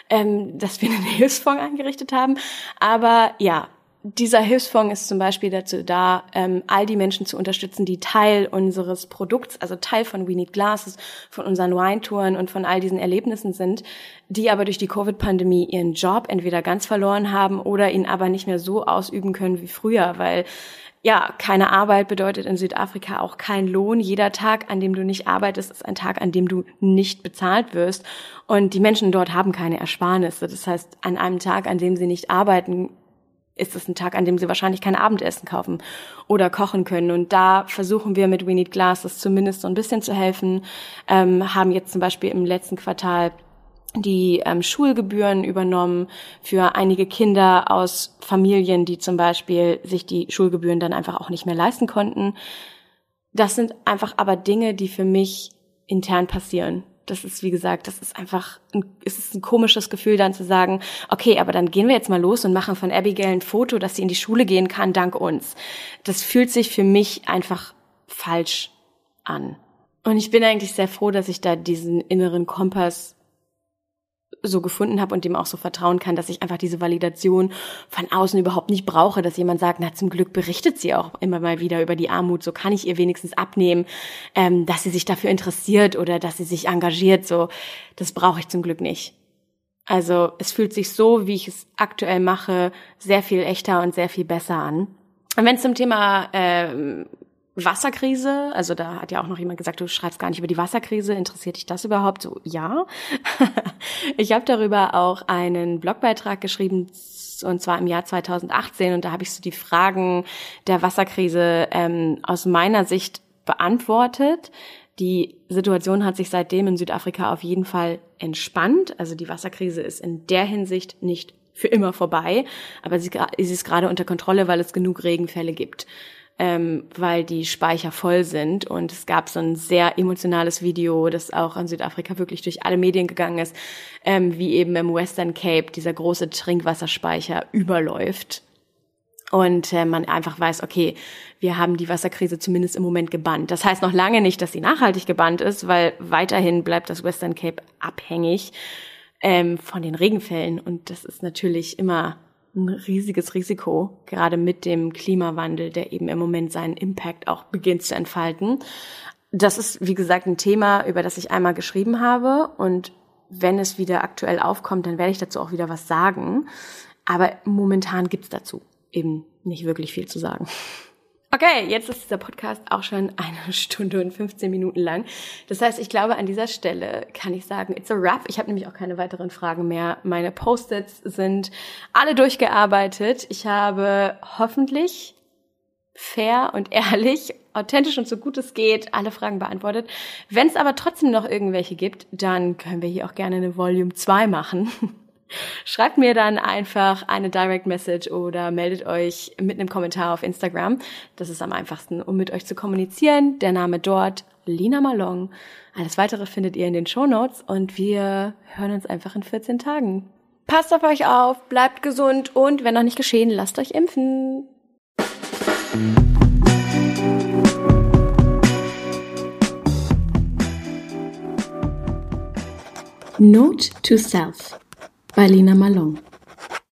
ähm, dass wir einen Hilfsfonds eingerichtet haben. Aber ja, dieser Hilfsfonds ist zum Beispiel dazu da, ähm, all die Menschen zu unterstützen, die Teil unseres Produkts, also Teil von We Need Glasses, von unseren Wine-Touren und von all diesen Erlebnissen sind, die aber durch die Covid-Pandemie ihren Job entweder ganz verloren haben oder ihn aber nicht mehr so ausüben können wie früher, weil ja, keine Arbeit bedeutet in Südafrika auch kein Lohn. Jeder Tag, an dem du nicht arbeitest, ist ein Tag, an dem du nicht bezahlt wirst. Und die Menschen dort haben keine Ersparnisse. Das heißt, an einem Tag, an dem sie nicht arbeiten, ist es ein Tag, an dem sie wahrscheinlich kein Abendessen kaufen oder kochen können. Und da versuchen wir mit We Need Glasses zumindest so ein bisschen zu helfen. Ähm, haben jetzt zum Beispiel im letzten Quartal die ähm, Schulgebühren übernommen für einige Kinder aus Familien, die zum Beispiel sich die Schulgebühren dann einfach auch nicht mehr leisten konnten. Das sind einfach aber Dinge, die für mich intern passieren das ist, wie gesagt, das ist einfach, ein, es ist ein komisches Gefühl dann zu sagen, okay, aber dann gehen wir jetzt mal los und machen von Abigail ein Foto, dass sie in die Schule gehen kann, dank uns. Das fühlt sich für mich einfach falsch an. Und ich bin eigentlich sehr froh, dass ich da diesen inneren Kompass so gefunden habe und dem auch so vertrauen kann, dass ich einfach diese Validation von außen überhaupt nicht brauche, dass jemand sagt, na zum Glück berichtet sie auch immer mal wieder über die Armut, so kann ich ihr wenigstens abnehmen, ähm, dass sie sich dafür interessiert oder dass sie sich engagiert, so das brauche ich zum Glück nicht. Also es fühlt sich so, wie ich es aktuell mache, sehr viel echter und sehr viel besser an. Und wenn es zum Thema ähm, Wasserkrise, also da hat ja auch noch jemand gesagt, du schreibst gar nicht über die Wasserkrise, interessiert dich das überhaupt? So, ja. ich habe darüber auch einen Blogbeitrag geschrieben, und zwar im Jahr 2018, und da habe ich so die Fragen der Wasserkrise ähm, aus meiner Sicht beantwortet. Die Situation hat sich seitdem in Südafrika auf jeden Fall entspannt. Also die Wasserkrise ist in der Hinsicht nicht für immer vorbei, aber sie, sie ist gerade unter Kontrolle, weil es genug Regenfälle gibt ähm, weil die Speicher voll sind. Und es gab so ein sehr emotionales Video, das auch in Südafrika wirklich durch alle Medien gegangen ist, ähm, wie eben im Western Cape dieser große Trinkwasserspeicher überläuft. Und äh, man einfach weiß, okay, wir haben die Wasserkrise zumindest im Moment gebannt. Das heißt noch lange nicht, dass sie nachhaltig gebannt ist, weil weiterhin bleibt das Western Cape abhängig ähm, von den Regenfällen. Und das ist natürlich immer ein riesiges Risiko, gerade mit dem Klimawandel, der eben im Moment seinen Impact auch beginnt zu entfalten. Das ist, wie gesagt, ein Thema, über das ich einmal geschrieben habe. Und wenn es wieder aktuell aufkommt, dann werde ich dazu auch wieder was sagen. Aber momentan gibt's dazu eben nicht wirklich viel zu sagen. Okay, jetzt ist dieser Podcast auch schon eine Stunde und 15 Minuten lang. Das heißt, ich glaube, an dieser Stelle kann ich sagen, it's a wrap. Ich habe nämlich auch keine weiteren Fragen mehr. Meine Post-its sind alle durchgearbeitet. Ich habe hoffentlich fair und ehrlich, authentisch und so gut es geht, alle Fragen beantwortet. Wenn es aber trotzdem noch irgendwelche gibt, dann können wir hier auch gerne eine Volume 2 machen. Schreibt mir dann einfach eine Direct Message oder meldet euch mit einem Kommentar auf Instagram. Das ist am einfachsten, um mit euch zu kommunizieren. Der Name dort, Lina Malong. Alles weitere findet ihr in den Show Notes und wir hören uns einfach in 14 Tagen. Passt auf euch auf, bleibt gesund und wenn noch nicht geschehen, lasst euch impfen. Note to Self bei Lina Malone.